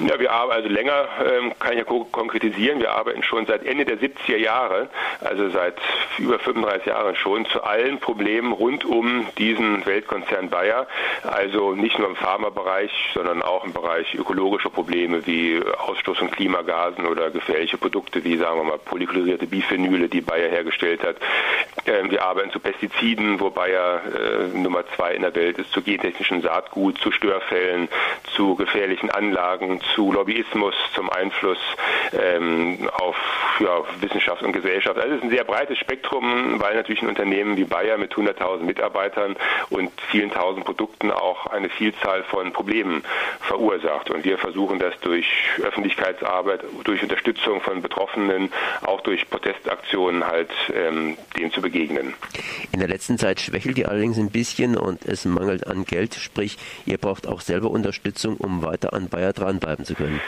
Ja, wir arbeiten also länger, ähm, kann ich ja konkretisieren. Wir arbeiten schon seit Ende der 70er Jahre, also seit über 35 Jahren schon, zu allen Problemen rund um diesen Weltkonzern Bayer. Also nicht nur im Pharmabereich, sondern auch im Bereich ökologischer Probleme wie Ausstoß von Klimagasen oder gefährliche Produkte wie, sagen wir mal, polychlorierte Biphenyle, die Bayer hergestellt hat. Ähm, wir arbeiten zu Pestiziden, wo Bayer äh, Nummer zwei in der Welt ist, zu gentechnischen Saatgut, zu Störfällen, zu gefährlichen Anlagen, zu Lobbyismus, zum Einfluss ähm, auf ja, Wissenschaft und Gesellschaft. Also es ist ein sehr breites Spektrum, weil natürlich ein Unternehmen wie Bayer mit 100.000 Mitarbeitern und vielen tausend Produkten auch eine Vielzahl von Problemen verursacht. Und wir versuchen das durch Öffentlichkeitsarbeit, durch Unterstützung von Betroffenen, auch durch Protestaktionen halt ähm, dem zu begegnen. In der letzten Zeit schwächelt ihr allerdings ein bisschen und es mangelt an Geld, sprich ihr braucht auch selber Unterstützung, um weiter an Bayer dranbleiben zu können.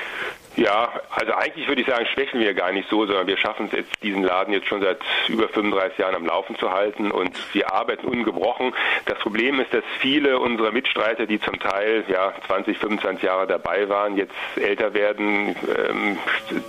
Ja, also eigentlich würde ich sagen, schwächen wir gar nicht so, sondern wir schaffen es jetzt, diesen Laden jetzt schon seit über 35 Jahren am Laufen zu halten und wir arbeiten ungebrochen. Das Problem ist, dass viele unserer Mitstreiter, die zum Teil ja 20, 25 Jahre dabei waren, jetzt älter werden, ähm,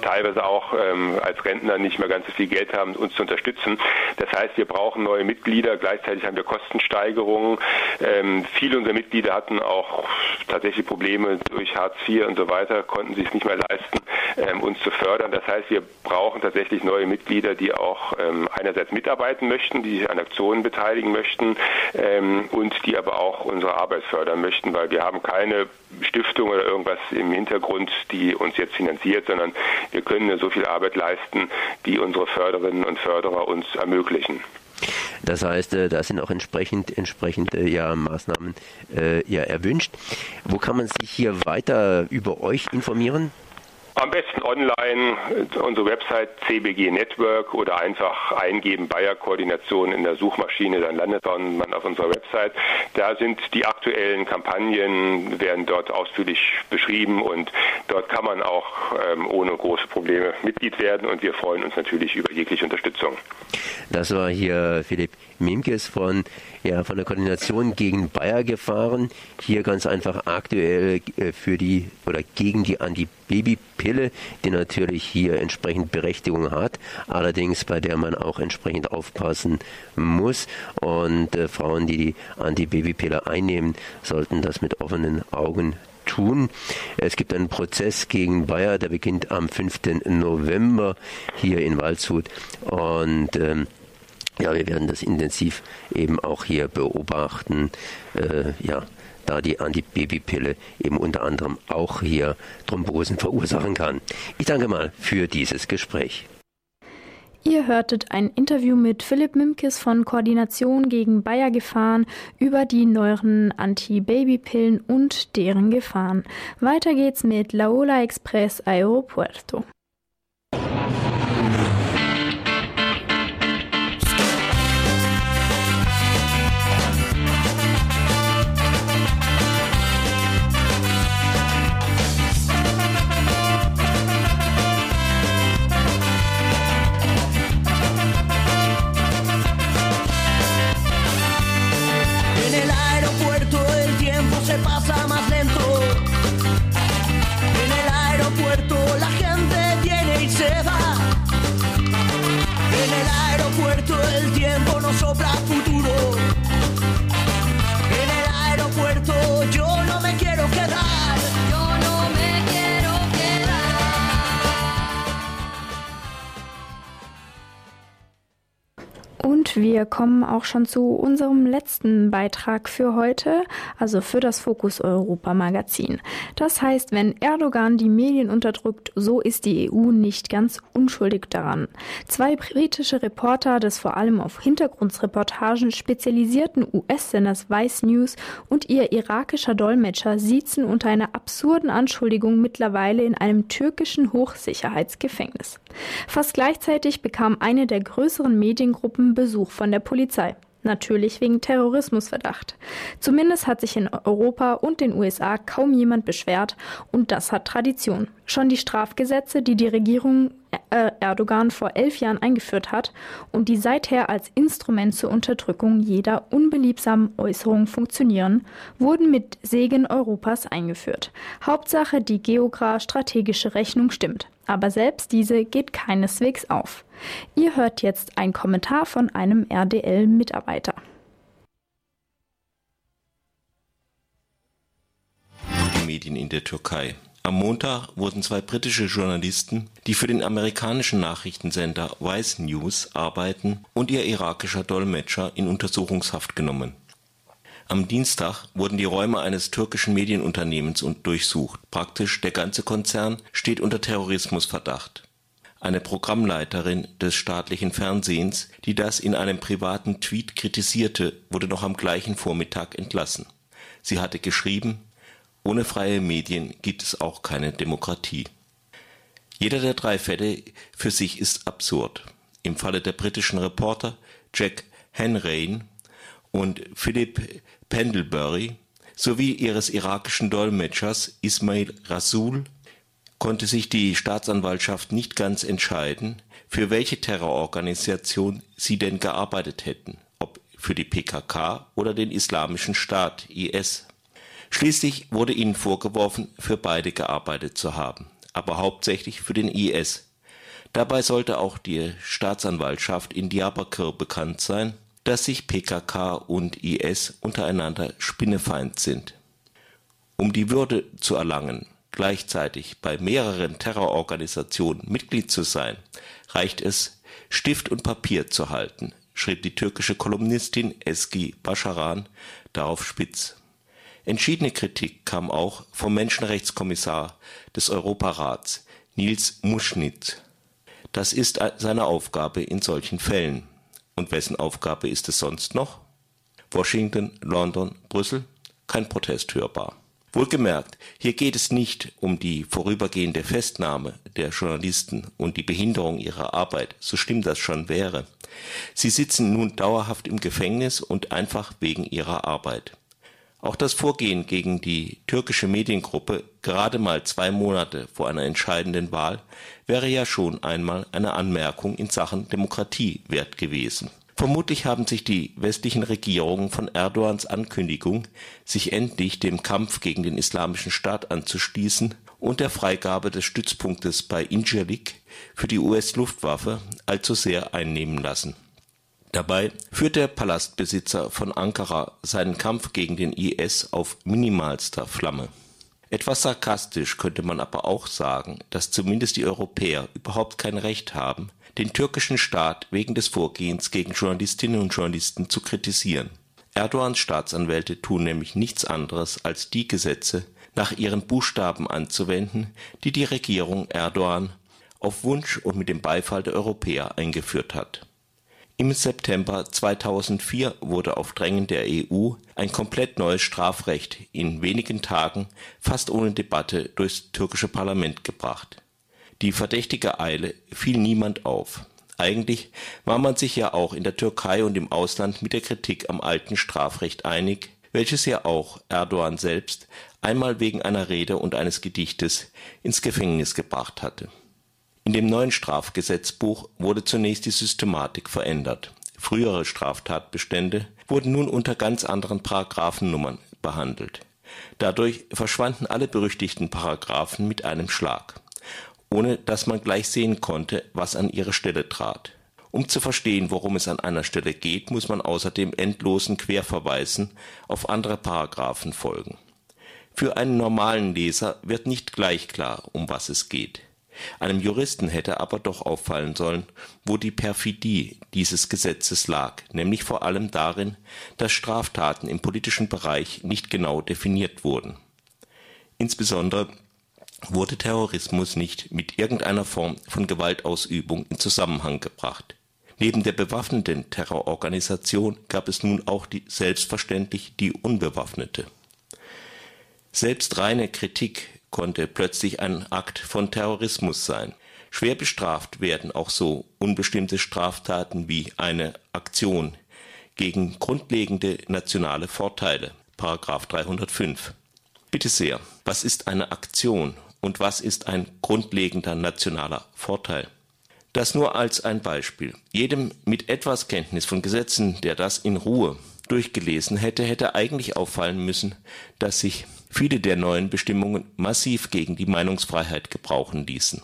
teilweise auch ähm, als Rentner nicht mehr ganz so viel Geld haben, uns zu unterstützen. Das heißt, wir brauchen neue Mitglieder. Gleichzeitig haben wir Kostensteigerungen. Ähm, viele unserer Mitglieder hatten auch tatsächlich Probleme durch Hartz IV und so weiter, konnten sich es nicht mehr leisten leisten, ähm, uns zu fördern. Das heißt, wir brauchen tatsächlich neue Mitglieder, die auch ähm, einerseits mitarbeiten möchten, die sich an Aktionen beteiligen möchten ähm, und die aber auch unsere Arbeit fördern möchten, weil wir haben keine Stiftung oder irgendwas im Hintergrund, die uns jetzt finanziert, sondern wir können nur so viel Arbeit leisten, wie unsere Förderinnen und Förderer uns ermöglichen. Das heißt, äh, da sind auch entsprechend entsprechende ja, Maßnahmen äh, ja, erwünscht. Wo kann man sich hier weiter über euch informieren? Am besten online, unsere Website CBG Network oder einfach eingeben Bayer Koordination in der Suchmaschine, dann landet man auf unserer Website. Da sind die aktuellen Kampagnen, werden dort ausführlich beschrieben und dort kann man auch ähm, ohne große Probleme Mitglied werden und wir freuen uns natürlich über jegliche Unterstützung. Das war hier Philipp Mimkes von, ja, von der Koordination gegen Bayer gefahren. Hier ganz einfach aktuell äh, für die oder gegen die Antibabypille, die natürlich hier entsprechend Berechtigung hat, allerdings bei der man auch entsprechend aufpassen muss. Und äh, Frauen, die die Antibabypille einnehmen, sollten das mit offenen Augen tun. Es gibt einen Prozess gegen Bayer, der beginnt am 5. November hier in Waldshut und ähm, ja, wir werden das intensiv eben auch hier beobachten. Äh, ja, da die Antibabypille eben unter anderem auch hier Thrombosen verursachen kann. Ich danke mal für dieses Gespräch. Ihr hörtet ein Interview mit Philipp Mimkes von Koordination gegen Bayer-Gefahren über die neueren Antibabypillen und deren Gefahren. Weiter geht's mit Laola Express Aeropuerto. Kommen auch schon zu unserem letzten Beitrag für heute, also für das Fokus Europa Magazin. Das heißt, wenn Erdogan die Medien unterdrückt, so ist die EU nicht ganz unschuldig daran. Zwei britische Reporter des vor allem auf Hintergrundreportagen spezialisierten US-Senders Vice News und ihr irakischer Dolmetscher sitzen unter einer absurden Anschuldigung mittlerweile in einem türkischen Hochsicherheitsgefängnis. Fast gleichzeitig bekam eine der größeren Mediengruppen Besuch von der Polizei. Natürlich wegen Terrorismusverdacht. Zumindest hat sich in Europa und den USA kaum jemand beschwert und das hat Tradition. Schon die Strafgesetze, die die Regierung Erdogan vor elf Jahren eingeführt hat und die seither als Instrument zur Unterdrückung jeder unbeliebsamen Äußerung funktionieren, wurden mit Segen Europas eingeführt. Hauptsache, die geografisch-strategische Rechnung stimmt. Aber selbst diese geht keineswegs auf. Ihr hört jetzt einen Kommentar von einem RDL-Mitarbeiter. Die Medien in der Türkei. Am Montag wurden zwei britische Journalisten, die für den amerikanischen Nachrichtensender Vice News arbeiten, und ihr irakischer Dolmetscher in Untersuchungshaft genommen. Am Dienstag wurden die Räume eines türkischen Medienunternehmens durchsucht. Praktisch der ganze Konzern steht unter Terrorismusverdacht. Eine Programmleiterin des staatlichen Fernsehens, die das in einem privaten Tweet kritisierte, wurde noch am gleichen Vormittag entlassen. Sie hatte geschrieben, ohne freie Medien gibt es auch keine Demokratie. Jeder der drei Fälle für sich ist absurd. Im Falle der britischen Reporter Jack Henrain und Philip Pendlebury sowie ihres irakischen Dolmetschers Ismail Rasul konnte sich die Staatsanwaltschaft nicht ganz entscheiden, für welche Terrororganisation sie denn gearbeitet hätten, ob für die PKK oder den Islamischen Staat IS. Schließlich wurde ihnen vorgeworfen, für beide gearbeitet zu haben, aber hauptsächlich für den IS. Dabei sollte auch die Staatsanwaltschaft in Diyarbakir bekannt sein dass sich PKK und IS untereinander Spinnefeind sind. Um die Würde zu erlangen, gleichzeitig bei mehreren Terrororganisationen Mitglied zu sein, reicht es, Stift und Papier zu halten, schrieb die türkische Kolumnistin Eski Bascharan darauf spitz. Entschiedene Kritik kam auch vom Menschenrechtskommissar des Europarats, Nils Muschnitz. Das ist seine Aufgabe in solchen Fällen. Und wessen Aufgabe ist es sonst noch? Washington, London, Brüssel? Kein Protest hörbar. Wohlgemerkt, hier geht es nicht um die vorübergehende Festnahme der Journalisten und die Behinderung ihrer Arbeit, so schlimm das schon wäre. Sie sitzen nun dauerhaft im Gefängnis und einfach wegen ihrer Arbeit. Auch das Vorgehen gegen die türkische Mediengruppe gerade mal zwei Monate vor einer entscheidenden Wahl wäre ja schon einmal eine Anmerkung in Sachen Demokratie wert gewesen. Vermutlich haben sich die westlichen Regierungen von Erdogans Ankündigung, sich endlich dem Kampf gegen den Islamischen Staat anzuschließen und der Freigabe des Stützpunktes bei Incirlik für die US-Luftwaffe allzu sehr einnehmen lassen Dabei führt der Palastbesitzer von Ankara seinen Kampf gegen den IS auf minimalster Flamme. Etwas sarkastisch könnte man aber auch sagen, dass zumindest die Europäer überhaupt kein Recht haben, den türkischen Staat wegen des Vorgehens gegen Journalistinnen und Journalisten zu kritisieren. Erdogans Staatsanwälte tun nämlich nichts anderes, als die Gesetze nach ihren Buchstaben anzuwenden, die die Regierung Erdogan auf Wunsch und mit dem Beifall der Europäer eingeführt hat im September 2004 wurde auf Drängen der EU ein komplett neues Strafrecht in wenigen Tagen fast ohne Debatte durchs türkische Parlament gebracht. Die verdächtige Eile fiel niemand auf. Eigentlich war man sich ja auch in der Türkei und im Ausland mit der Kritik am alten Strafrecht einig, welches ja auch Erdogan selbst einmal wegen einer Rede und eines Gedichtes ins Gefängnis gebracht hatte in dem neuen Strafgesetzbuch wurde zunächst die Systematik verändert. Frühere Straftatbestände wurden nun unter ganz anderen Paragraphennummern behandelt. Dadurch verschwanden alle berüchtigten Paragraphen mit einem Schlag, ohne dass man gleich sehen konnte, was an ihre Stelle trat. Um zu verstehen, worum es an einer Stelle geht, muss man außerdem endlosen Querverweisen auf andere Paragraphen folgen. Für einen normalen Leser wird nicht gleich klar, um was es geht. Einem Juristen hätte aber doch auffallen sollen, wo die Perfidie dieses Gesetzes lag, nämlich vor allem darin, dass Straftaten im politischen Bereich nicht genau definiert wurden. Insbesondere wurde Terrorismus nicht mit irgendeiner Form von Gewaltausübung in Zusammenhang gebracht. Neben der bewaffneten Terrororganisation gab es nun auch die, selbstverständlich die unbewaffnete. Selbst reine Kritik konnte plötzlich ein Akt von Terrorismus sein. Schwer bestraft werden auch so unbestimmte Straftaten wie eine Aktion gegen grundlegende nationale Vorteile. Paragraph 305. Bitte sehr, was ist eine Aktion und was ist ein grundlegender nationaler Vorteil? Das nur als ein Beispiel. Jedem mit etwas Kenntnis von Gesetzen, der das in Ruhe durchgelesen hätte, hätte eigentlich auffallen müssen, dass sich viele der neuen Bestimmungen massiv gegen die Meinungsfreiheit gebrauchen ließen.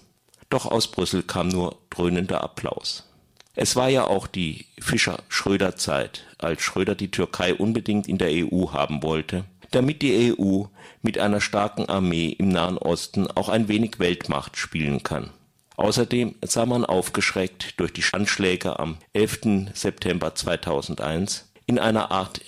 Doch aus Brüssel kam nur dröhnender Applaus. Es war ja auch die Fischer-Schröder-Zeit, als Schröder die Türkei unbedingt in der EU haben wollte, damit die EU mit einer starken Armee im Nahen Osten auch ein wenig Weltmacht spielen kann. Außerdem sah man aufgeschreckt durch die Anschläge am 11. September 2001 in einer Art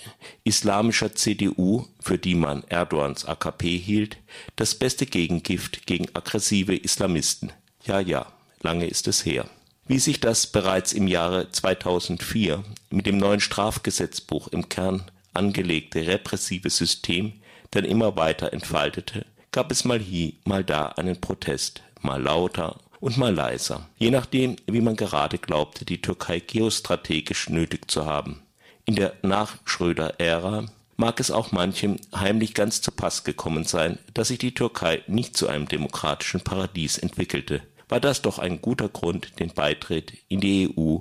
islamischer CDU, für die man Erdogans AKP hielt, das beste Gegengift gegen aggressive Islamisten. Ja, ja, lange ist es her. Wie sich das bereits im Jahre 2004 mit dem neuen Strafgesetzbuch im Kern angelegte repressive System dann immer weiter entfaltete, gab es mal hier, mal da einen Protest, mal lauter und mal leiser, je nachdem, wie man gerade glaubte, die Türkei geostrategisch nötig zu haben. In der Nach-Schröder-Ära mag es auch manchem heimlich ganz zu Pass gekommen sein, dass sich die Türkei nicht zu einem demokratischen Paradies entwickelte. War das doch ein guter Grund, den Beitritt in die EU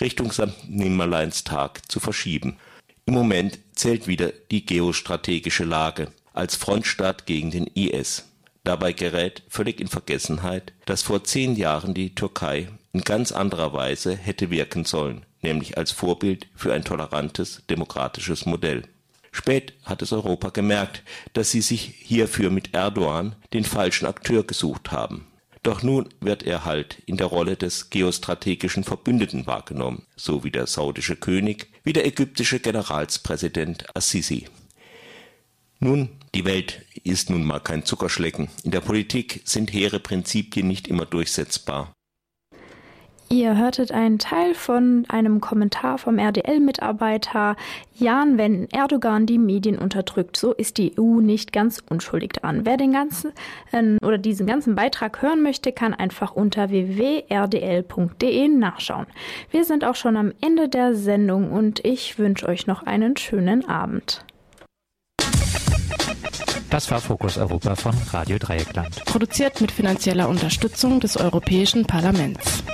Richtung St. Nimmerleinstag zu verschieben. Im Moment zählt wieder die geostrategische Lage als Frontstaat gegen den IS. Dabei gerät völlig in Vergessenheit, dass vor zehn Jahren die Türkei in ganz anderer Weise hätte wirken sollen nämlich als Vorbild für ein tolerantes, demokratisches Modell. Spät hat es Europa gemerkt, dass sie sich hierfür mit Erdogan den falschen Akteur gesucht haben. Doch nun wird er halt in der Rolle des geostrategischen Verbündeten wahrgenommen, so wie der saudische König, wie der ägyptische Generalspräsident Assisi. Nun, die Welt ist nun mal kein Zuckerschlecken. In der Politik sind hehre Prinzipien nicht immer durchsetzbar. Ihr hörtet einen Teil von einem Kommentar vom RDL-Mitarbeiter Jan, wenn Erdogan die Medien unterdrückt, so ist die EU nicht ganz unschuldig dran. Wer den ganzen äh, oder diesen ganzen Beitrag hören möchte, kann einfach unter www.rdl.de nachschauen. Wir sind auch schon am Ende der Sendung und ich wünsche euch noch einen schönen Abend. Das war Fokus Europa von Radio Dreieckland. Produziert mit finanzieller Unterstützung des Europäischen Parlaments.